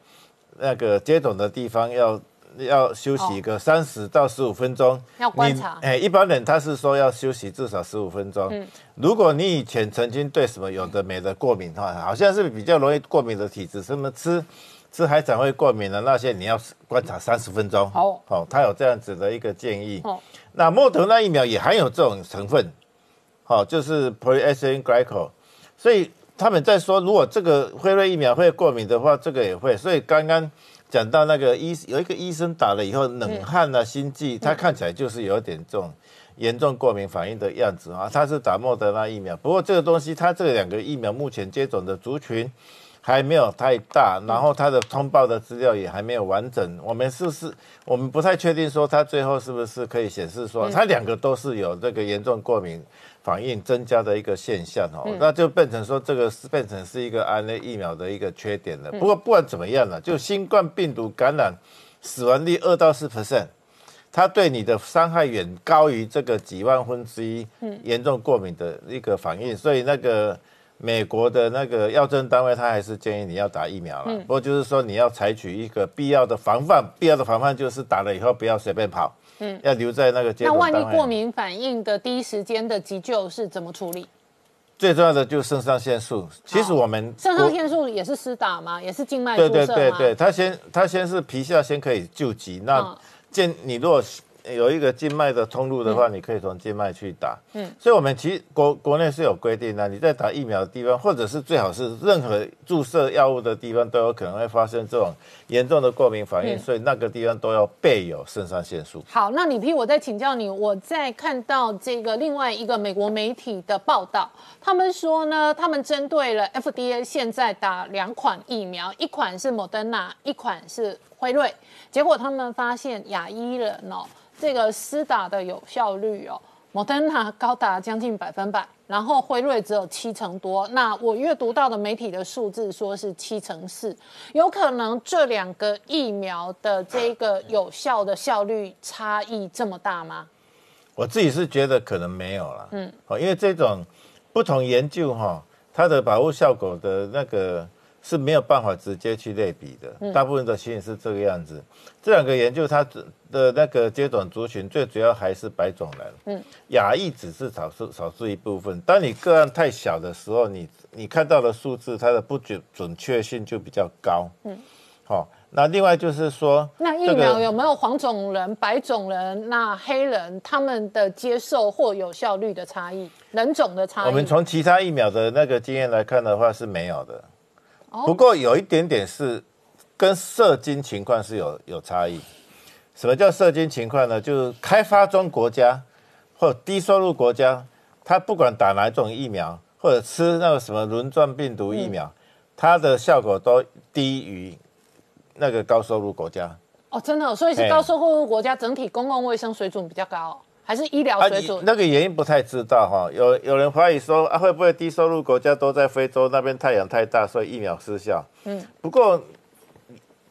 那个接种的地方要要休息个三十到十五分钟。要观察。哎，一般人他是说要休息至少十五分钟。嗯。如果你以前曾经对什么有的没的过敏的话，好像是比较容易过敏的体质，什么吃。吃海产会过敏的那些，你要观察三十分钟。好，好，他有这样子的一个建议。哦，那莫德那疫苗也含有这种成分，好，就是 polyethylene glycol。所以他们在说，如果这个辉瑞疫苗会过敏的话，这个也会。所以刚刚讲到那个医有一个医生打了以后冷汗啊、心悸，他看起来就是有点这种严重过敏反应的样子啊。他是打莫德纳疫苗，不过这个东西，他这两个疫苗目前接种的族群。还没有太大，然后它的通报的资料也还没有完整。我们是不是我们不太确定说它最后是不是可以显示说它两个都是有这个严重过敏反应增加的一个现象哦，那就变成说这个是变成是一个 RNA 疫苗的一个缺点了。不过不管怎么样呢，就新冠病毒感染死亡率二到四 percent，它对你的伤害远高于这个几万分之一严重过敏的一个反应，所以那个。美国的那个药政单位，他还是建议你要打疫苗了。不过就是说，你要采取一个必要的防范，必要的防范就是打了以后不要随便跑，嗯，要留在那个。那万一过敏反应的第一时间的急救是怎么处理？最重要的就是肾上腺素。其实我们肾上腺素也是施打吗？也是静脉注射对对对对，它先它先是皮下先可以救急。那建你如果。有一个静脉的通路的话，你可以从静脉去打。嗯，所以我们其实国国内是有规定的，你在打疫苗的地方，或者是最好是任何注射药物的地方，都有可能会发生这种严重的过敏反应，所以那个地方都要备有肾上腺素。好，那李批，我再请教你，我在看到这个另外一个美国媒体的报道，他们说呢，他们针对了 FDA 现在打两款疫苗，一款是莫德纳，一款是辉瑞，结果他们发现亚裔人哦。这个施打的有效率哦，莫德纳高达将近百分百，然后辉瑞只有七成多。那我阅读到的媒体的数字说是七成四，有可能这两个疫苗的这个有效的效率差异这么大吗？我自己是觉得可能没有了，嗯，好，因为这种不同研究哈，它的保护效果的那个。是没有办法直接去类比的，大部分的情形是这个样子。这两个研究，它的那个接种族群最主要还是白种人，嗯，亚裔只是少数少数一部分。当你个案太小的时候，你你看到的数字，它的不准准确性就比较高，嗯，好。那另外就是说，那疫苗有没有黄种人、白种人、那黑人他们的接受或有效率的差异，人种的差异？我们从其他疫苗的那个经验来看的话，是没有的。不过有一点点是跟射精情况是有有差异。什么叫射精情况呢？就是开发中国家或低收入国家，他不管打哪种疫苗，或者吃那个什么轮状病毒疫苗，它的效果都低于那个高收入国家。哦，真的，所以是高收入国家整体公共卫生水准比较高。还是医疗水准，那个原因不太知道哈。有有人怀疑说啊，会不会低收入国家都在非洲那边太阳太大，所以疫苗失效？嗯，不过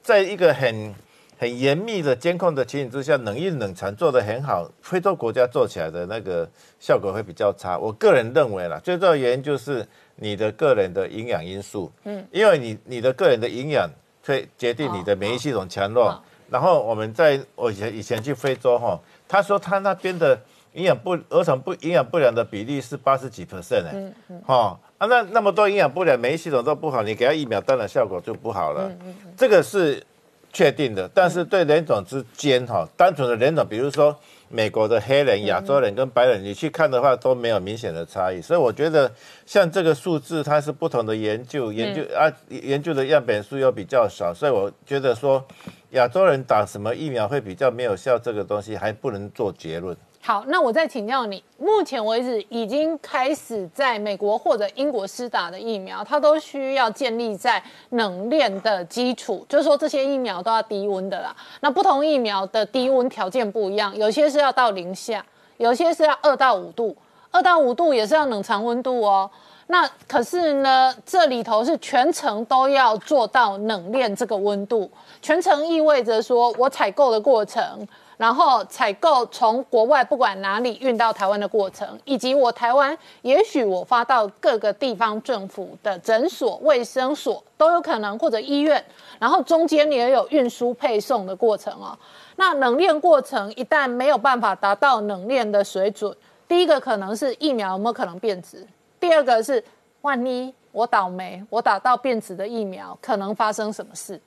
在一个很很严密的监控的情形之下，冷硬冷藏做的很好，非洲国家做起来的那个效果会比较差。我个人认为啦，最重要的原因就是你的个人的营养因素。嗯，因为你你的个人的营养会决定你的免疫系统强弱。然后我们在我以前以前去非洲哈。他说他那边的营养不儿童不营养不良的比例是八十几 percent 哎，哈啊那那么多营养不良，免疫系统都不好，你给他疫苗，当然效果就不好了。这个是确定的，但是对人种之间哈，单纯的人种，比如说美国的黑人、亚洲人跟白人，你去看的话都没有明显的差异，所以我觉得像这个数字，它是不同的研究，研究啊研究的样本数又比较少，所以我觉得说亚洲人打什么疫苗会比较没有效，这个东西还不能做结论。好，那我再请教你，目前为止已经开始在美国或者英国施打的疫苗，它都需要建立在冷链的基础，就是说这些疫苗都要低温的啦。那不同疫苗的低温条件不一样，有些是要到零下，有些是要二到五度，二到五度也是要冷藏温度哦。那可是呢，这里头是全程都要做到冷链这个温度，全程意味着说我采购的过程。然后采购从国外不管哪里运到台湾的过程，以及我台湾也许我发到各个地方政府的诊所、卫生所都有可能，或者医院，然后中间也有运输配送的过程哦。那冷链过程一旦没有办法达到冷链的水准，第一个可能是疫苗有没有可能变质？第二个是万一我倒霉，我打到变质的疫苗，可能发生什么事？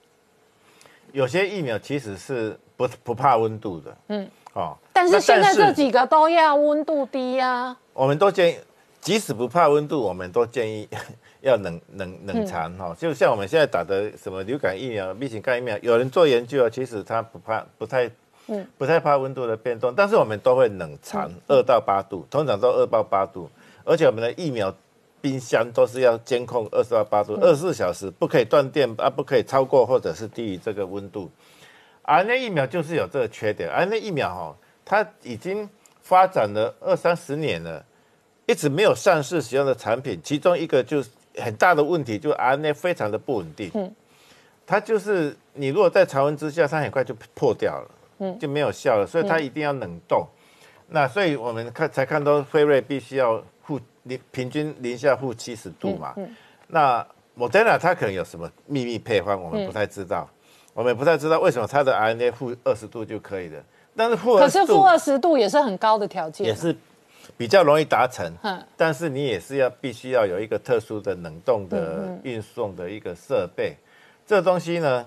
有些疫苗其实是。不不怕温度的，嗯，哦，但是现在这几个都要温度低呀。我们都建议，即使不怕温度，我们都建议 要冷冷冷藏哈。就像我们现在打的什么流感疫苗、B 型肝疫苗，有人做研究啊，其实他不怕，不太，嗯，不太怕温度的变动，但是我们都会冷藏二到八度，通常都二到八度，而且我们的疫苗冰箱都是要监控二十到八度，二十四小时不可以断电啊，不可以超过或者是低于这个温度。RNA 疫苗就是有这个缺点，RNA 疫苗哈，它已经发展了二三十年了，一直没有上市使用的产品。其中一个就是很大的问题，就是 RNA 非常的不稳定。嗯，它就是你如果在常温之下，它很快就破掉了，嗯，就没有效了。所以它一定要冷冻。那所以我们看才看到辉瑞必须要负零平均零下负七十度嘛。嗯。那 Moderna 它可能有什么秘密配方，我们不太知道。我们也不太知道为什么它的 RNA 负二十度就可以了，但是负可是负二十度也是很高的条件，也是比较容易达成。嗯，但是你也是要必须要有一个特殊的冷冻的运送的一个设备。这个东西呢，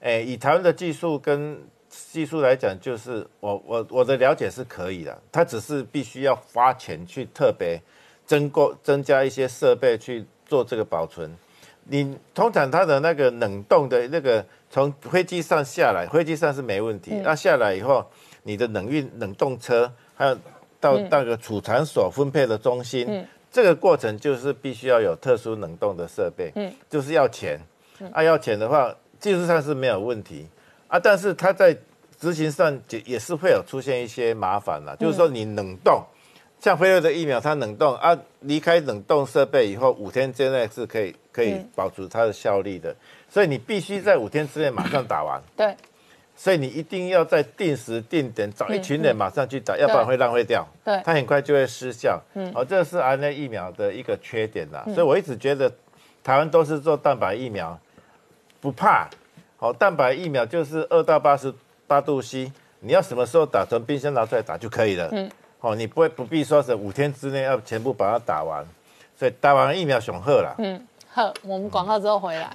哎，以台湾的技术跟技术来讲，就是我我我的了解是可以的，它只是必须要花钱去特别增购增加一些设备去做这个保存。你通常它的那个冷冻的那个。从飞机上下来，飞机上是没问题。那下来以后，你的冷运冷冻车，还有到那个储藏所分配的中心，这个过程就是必须要有特殊冷冻的设备，嗯就是要钱。啊，要钱的话，技术上是没有问题啊，但是它在执行上也也是会有出现一些麻烦了。就是说，你冷冻，像飞瑞的疫苗，它冷冻啊，离开冷冻设备以后，五天之内是可以可以保持它的效力的。所以你必须在五天之内马上打完。对。所以你一定要在定时定点找一群人马上去打，要不然会浪费掉。对。它很快就会失效。嗯。哦，这是 RNA 疫苗的一个缺点啦。所以我一直觉得，台湾都是做蛋白疫苗，不怕。哦，蛋白疫苗就是二到八十八度 C，你要什么时候打，从冰箱拿出来打就可以了。嗯。哦，你不会不必说是五天之内要全部把它打完。所以打完疫苗雄鹤了。嗯，好，我们广告之后回来。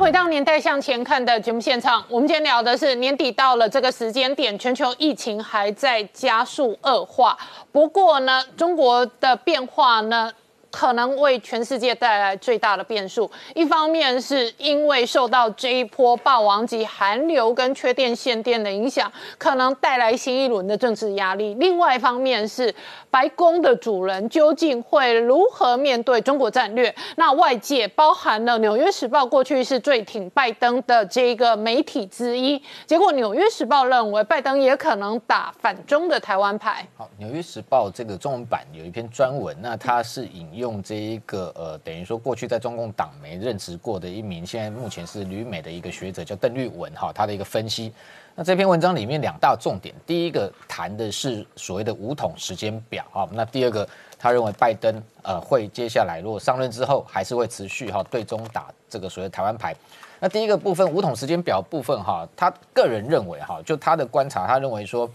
回到年代向前看的节目现场，我们今天聊的是年底到了这个时间点，全球疫情还在加速恶化。不过呢，中国的变化呢？可能为全世界带来最大的变数。一方面是因为受到这一波霸王级寒流跟缺电限电的影响，可能带来新一轮的政治压力；另外一方面是白宫的主人究竟会如何面对中国战略？那外界包含了《纽约时报》过去是最挺拜登的这个媒体之一，结果《纽约时报》认为拜登也可能打反中的台湾牌。好，《纽约时报》这个中文版有一篇专文，那它是引用。用这一个呃，等于说过去在中共党媒任职过的一名，现在目前是旅美的一个学者，叫邓玉文哈，他的一个分析。那这篇文章里面两大重点，第一个谈的是所谓的五统时间表啊，那第二个他认为拜登呃会接下来如果上任之后还是会持续哈对中打这个所谓台湾牌。那第一个部分五统时间表部分哈，他个人认为哈，就他的观察，他认为说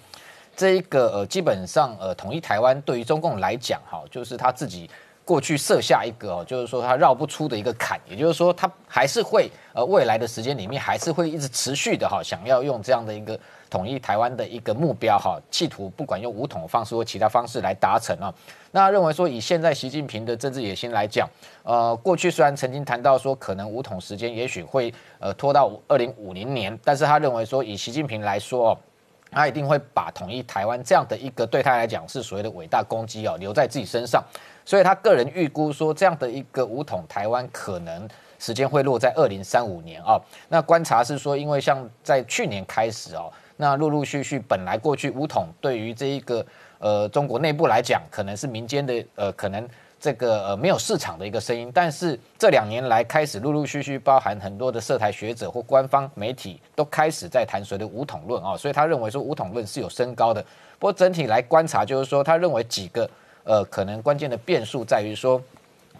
这一个呃基本上呃统一台湾对于中共来讲哈，就是他自己。过去设下一个哦，就是说他绕不出的一个坎，也就是说他还是会呃未来的时间里面还是会一直持续的哈，想要用这样的一个统一台湾的一个目标哈，企图不管用武统方式或其他方式来达成啊。那认为说以现在习近平的政治野心来讲，呃，过去虽然曾经谈到说可能武统时间也许会呃拖到二零五零年，但是他认为说以习近平来说哦，他一定会把统一台湾这样的一个对他来讲是所谓的伟大攻击哦留在自己身上。所以他个人预估说，这样的一个五统台湾可能时间会落在二零三五年啊。那观察是说，因为像在去年开始哦，那陆陆续续本来过去五统对于这一个呃中国内部来讲，可能是民间的呃可能这个呃没有市场的一个声音，但是这两年来开始陆陆续续包含很多的涉台学者或官方媒体都开始在谈所谓的五统论啊。所以他认为说五统论是有升高的。不过整体来观察，就是说他认为几个。呃，可能关键的变数在于说，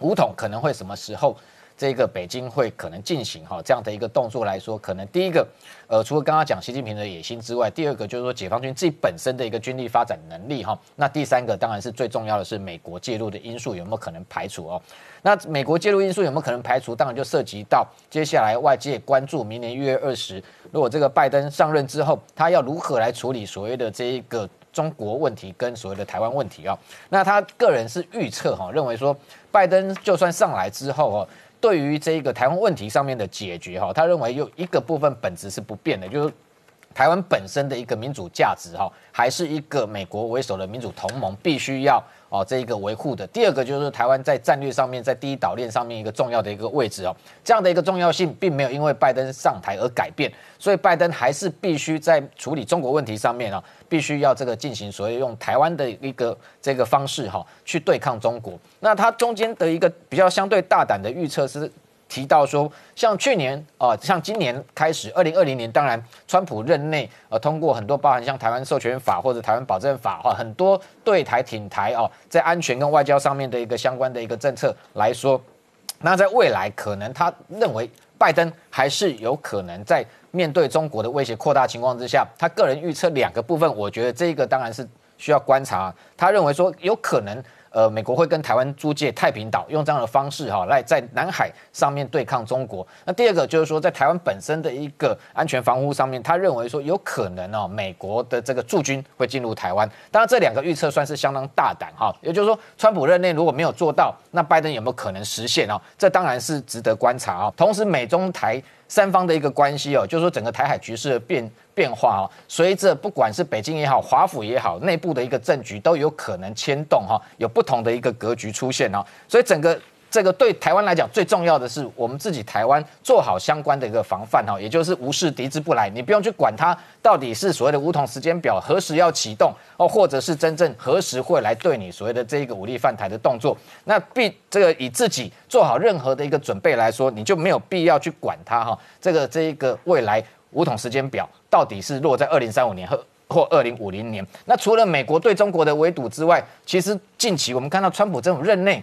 武统可能会什么时候这个北京会可能进行哈这样的一个动作来说，可能第一个，呃，除了刚刚讲习近平的野心之外，第二个就是说解放军自己本身的一个军力发展能力哈。那第三个当然是最重要的是美国介入的因素有没有可能排除哦？那美国介入因素有没有可能排除？当然就涉及到接下来外界关注明年一月二十，如果这个拜登上任之后，他要如何来处理所谓的这一个。中国问题跟所谓的台湾问题啊，那他个人是预测哈，认为说拜登就算上来之后哦，对于这个台湾问题上面的解决哈，他认为有一个部分本质是不变的，就是台湾本身的一个民主价值哈，还是一个美国为首的民主同盟必须要。哦，这一个维护的第二个就是台湾在战略上面，在第一岛链上面一个重要的一个位置哦，这样的一个重要性并没有因为拜登上台而改变，所以拜登还是必须在处理中国问题上面啊，必须要这个进行所谓用台湾的一个这个方式哈，去对抗中国。那他中间的一个比较相对大胆的预测是。提到说，像去年啊，像今年开始，二零二零年，当然，川普任内，呃，通过很多包含像台湾授权法或者台湾保证法哈，很多对台挺台哦，在安全跟外交上面的一个相关的一个政策来说，那在未来可能他认为拜登还是有可能在面对中国的威胁扩大情况之下，他个人预测两个部分，我觉得这个当然是需要观察，他认为说有可能。呃，美国会跟台湾租借太平岛，用这样的方式哈，来在南海上面对抗中国。那第二个就是说，在台湾本身的一个安全防护上面，他认为说有可能哦，美国的这个驻军会进入台湾。当然，这两个预测算是相当大胆哈。也就是说，川普任内如果没有做到，那拜登有没有可能实现哦？这当然是值得观察啊。同时，美中台。三方的一个关系哦，就是说整个台海局势的变变化哦，随着不管是北京也好，华府也好，内部的一个政局都有可能牵动哈，有不同的一个格局出现哦，所以整个。这个对台湾来讲最重要的是，我们自己台湾做好相关的一个防范哈，也就是无视敌之不来，你不用去管它到底是所谓的梧桐时间表何时要启动哦，或者是真正何时会来对你所谓的这一个武力犯台的动作，那必这个以自己做好任何的一个准备来说，你就没有必要去管它哈。这个这一个未来梧桐时间表到底是落在二零三五年或或二零五零年？那除了美国对中国的围堵之外，其实近期我们看到川普政府任内。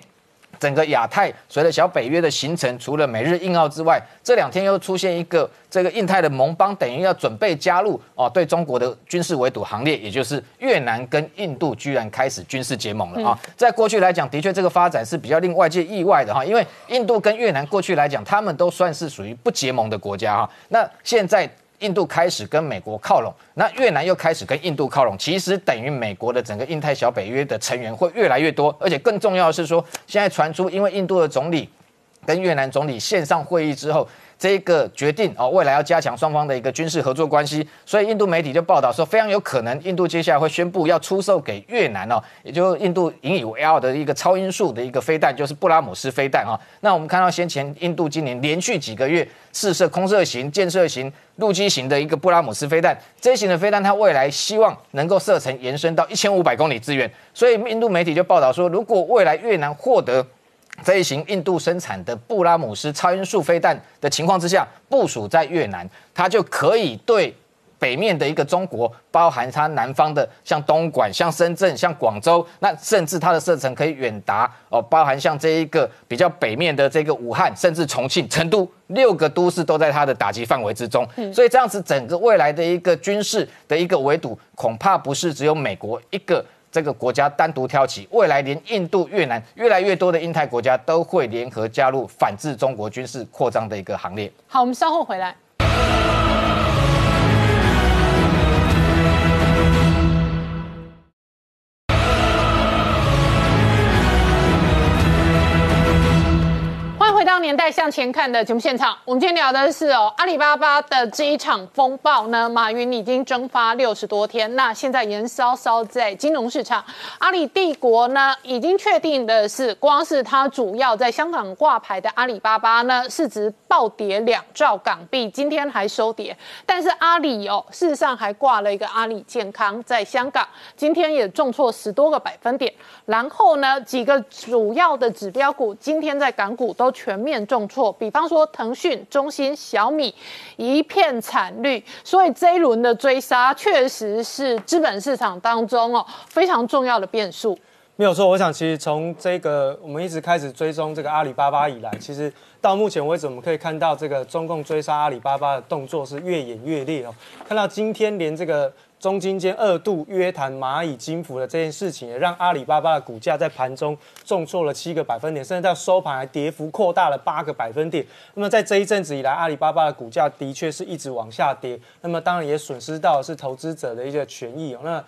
整个亚太随着小北约的形成，除了美日印澳之外，这两天又出现一个这个印太的盟邦，等于要准备加入哦，对中国的军事围堵行列，也就是越南跟印度居然开始军事结盟了啊！在过去来讲，的确这个发展是比较令外界意外的哈，因为印度跟越南过去来讲，他们都算是属于不结盟的国家哈，那现在。印度开始跟美国靠拢，那越南又开始跟印度靠拢，其实等于美国的整个印太小北约的成员会越来越多，而且更重要的是说，现在传出因为印度的总理跟越南总理线上会议之后。这个决定哦，未来要加强双方的一个军事合作关系，所以印度媒体就报道说，非常有可能印度接下来会宣布要出售给越南哦，也就是印度引以为傲的一个超音速的一个飞弹，就是布拉姆斯飞弹啊。那我们看到先前印度今年连续几个月试射空射型、建设型、陆基型的一个布拉姆斯飞弹，这型的飞弹它未来希望能够射程延伸到一千五百公里之远，所以印度媒体就报道说，如果未来越南获得这一型印度生产的布拉姆斯超音速飞弹的情况之下部署在越南，它就可以对。北面的一个中国，包含它南方的像东莞、像深圳、像广州，那甚至它的射程可以远达哦，包含像这一个比较北面的这个武汉，甚至重庆、成都六个都市都在它的打击范围之中。所以这样子整个未来的一个军事的一个围堵，恐怕不是只有美国一个。这个国家单独挑起，未来连印度、越南越来越多的印太国家都会联合加入反制中国军事扩张的一个行列。好，我们稍后回来。年代向前看的节目现场，我们今天聊的是哦，阿里巴巴的这一场风暴呢，马云已经蒸发六十多天，那现在燃烧烧在金融市场。阿里帝国呢，已经确定的是，光是它主要在香港挂牌的阿里巴巴呢，市值暴跌两兆港币，今天还收跌。但是阿里哦，事实上还挂了一个阿里健康在香港，今天也重挫十多个百分点。然后呢，几个主要的指标股今天在港股都全面。重挫，比方说腾讯、中兴、小米一片惨绿，所以这一轮的追杀确实是资本市场当中哦非常重要的变数。没有错，我想其实从这个我们一直开始追踪这个阿里巴巴以来，其实到目前为止，我们可以看到这个中共追杀阿里巴巴的动作是越演越烈哦。看到今天连这个。中金间二度约谈蚂蚁金服的这件事情，也让阿里巴巴的股价在盘中重挫了七个百分点，甚至到收盘还跌幅扩大了八个百分点。那么在这一阵子以来，阿里巴巴的股价的确是一直往下跌，那么当然也损失到是投资者的一个权益哦。那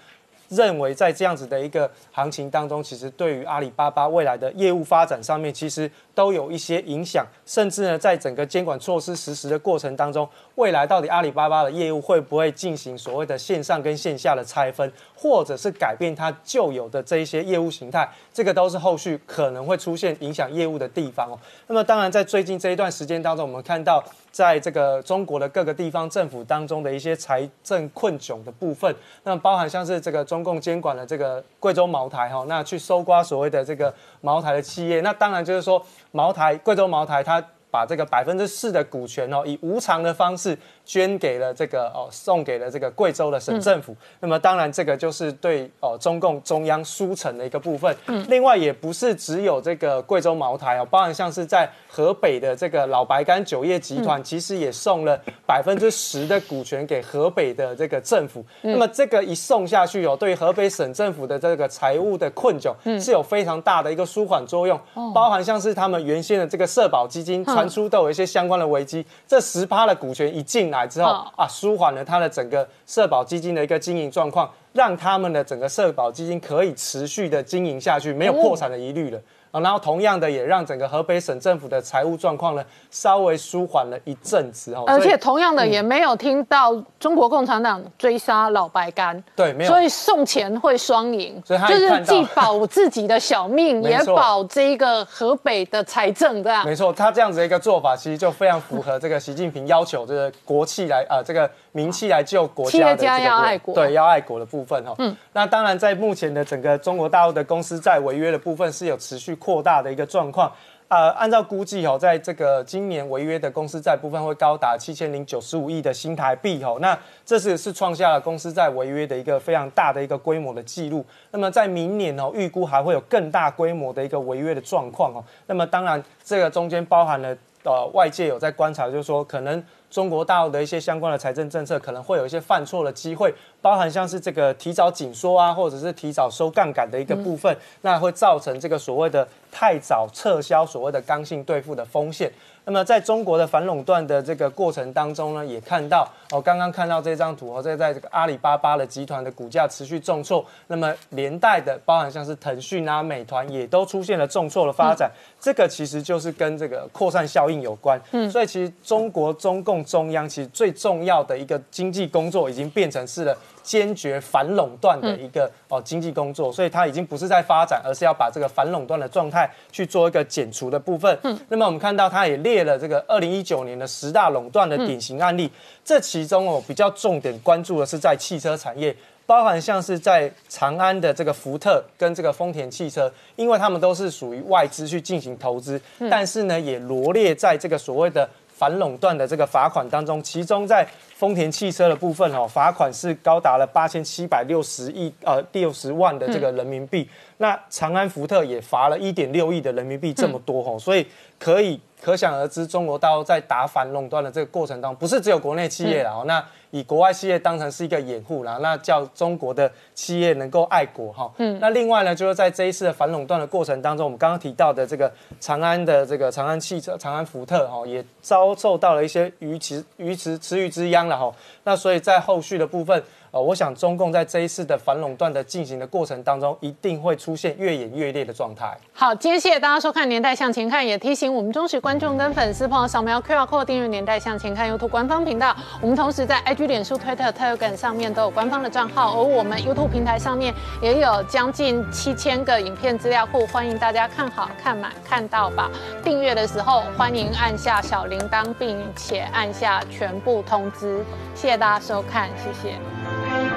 认为在这样子的一个行情当中，其实对于阿里巴巴未来的业务发展上面，其实都有一些影响，甚至呢，在整个监管措施实施的过程当中。未来到底阿里巴巴的业务会不会进行所谓的线上跟线下的拆分，或者是改变它旧有的这一些业务形态？这个都是后续可能会出现影响业务的地方哦。那么当然，在最近这一段时间当中，我们看到在这个中国的各个地方政府当中的一些财政困窘的部分，那包含像是这个中共监管的这个贵州茅台哈，那去搜刮所谓的这个茅台的企业，那当然就是说茅台贵州茅台它把这个百分之四的股权哦，以无偿的方式。捐给了这个哦，送给了这个贵州的省政府。那么当然，这个就是对哦中共中央输成的一个部分。嗯，另外也不是只有这个贵州茅台哦，包含像是在河北的这个老白干酒业集团，其实也送了百分之十的股权给河北的这个政府。那么这个一送下去哦，对河北省政府的这个财务的困窘是有非常大的一个舒缓作用。包含像是他们原先的这个社保基金传出都有一些相关的危机，这十趴的股权一进来。来之后啊，舒缓了他的整个社保基金的一个经营状况，让他们的整个社保基金可以持续的经营下去，没有破产的疑虑了。啊，然后同样的也让整个河北省政府的财务状况呢稍微舒缓了一阵子哦。而且同样的也没有听到中国共产党追杀老白干，对，没有。所以送钱会双赢，就是既保自己的小命，也保这个河北的财政，这样。没错，他这样子的一个做法，其实就非常符合这个习近平要求，这个国企来啊，这个名气来救国家的这个对要爱国的部分哦。嗯。那当然，在目前的整个中国大陆的公司债违约的部分是有持续。扩大的一个状况，呃，按照估计哦，在这个今年违约的公司债部分会高达七千零九十五亿的新台币哦，那这是是创下了公司债违约的一个非常大的一个规模的记录。那么在明年哦，预估还会有更大规模的一个违约的状况哦。那么当然，这个中间包含了呃，外界有在观察，就是说可能。中国大陆的一些相关的财政政策可能会有一些犯错的机会，包含像是这个提早紧缩啊，或者是提早收杠杆的一个部分，那会造成这个所谓的太早撤销所谓的刚性兑付的风险。那么在中国的反垄断的这个过程当中呢，也看到哦，刚刚看到这张图哦，这在这个阿里巴巴的集团的股价持续重挫，那么连带的包含像是腾讯啊、美团也都出现了重挫的发展，这个其实就是跟这个扩散效应有关。嗯，所以其实中国中共中央其实最重要的一个经济工作已经变成是了。坚决反垄断的一个哦经济工作，所以它已经不是在发展，而是要把这个反垄断的状态去做一个减除的部分。嗯，那么我们看到它也列了这个二零一九年的十大垄断的典型案例，这其中哦比较重点关注的是在汽车产业，包含像是在长安的这个福特跟这个丰田汽车，因为他们都是属于外资去进行投资，但是呢也罗列在这个所谓的。反垄断的这个罚款当中，其中在丰田汽车的部分哦，罚款是高达了八千七百六十亿呃六十万的这个人民币。那长安福特也罚了一点六亿的人民币，这么多哦，所以可以可想而知，中国大陆在打反垄断的这个过程当中，不是只有国内企业了哦，那以国外企业当成是一个掩护啦，那叫中国的企业能够爱国哈。嗯，那另外呢，就是在这一次的反垄断的过程当中，我们刚刚提到的这个长安的这个长安汽车、长安福特哈，也遭受到了一些鱼池鱼池池鱼之殃了哈。那所以在后续的部分。呃，我想中共在这一次的反垄断的进行的过程当中，一定会出现越演越烈的状态。好，今天谢谢大家收看《年代向前看》，也提醒我们忠实观众跟粉丝朋友扫描 QR Code 订阅《年代向前看》YouTube 官方频道。我们同时在 IG、脸书、Twitter、Telegram 上面都有官方的账号，而我们 YouTube 平台上面也有将近七千个影片资料库，欢迎大家看好看满看到吧。订阅的时候欢迎按下小铃铛，并且按下全部通知。谢谢大家收看，谢谢。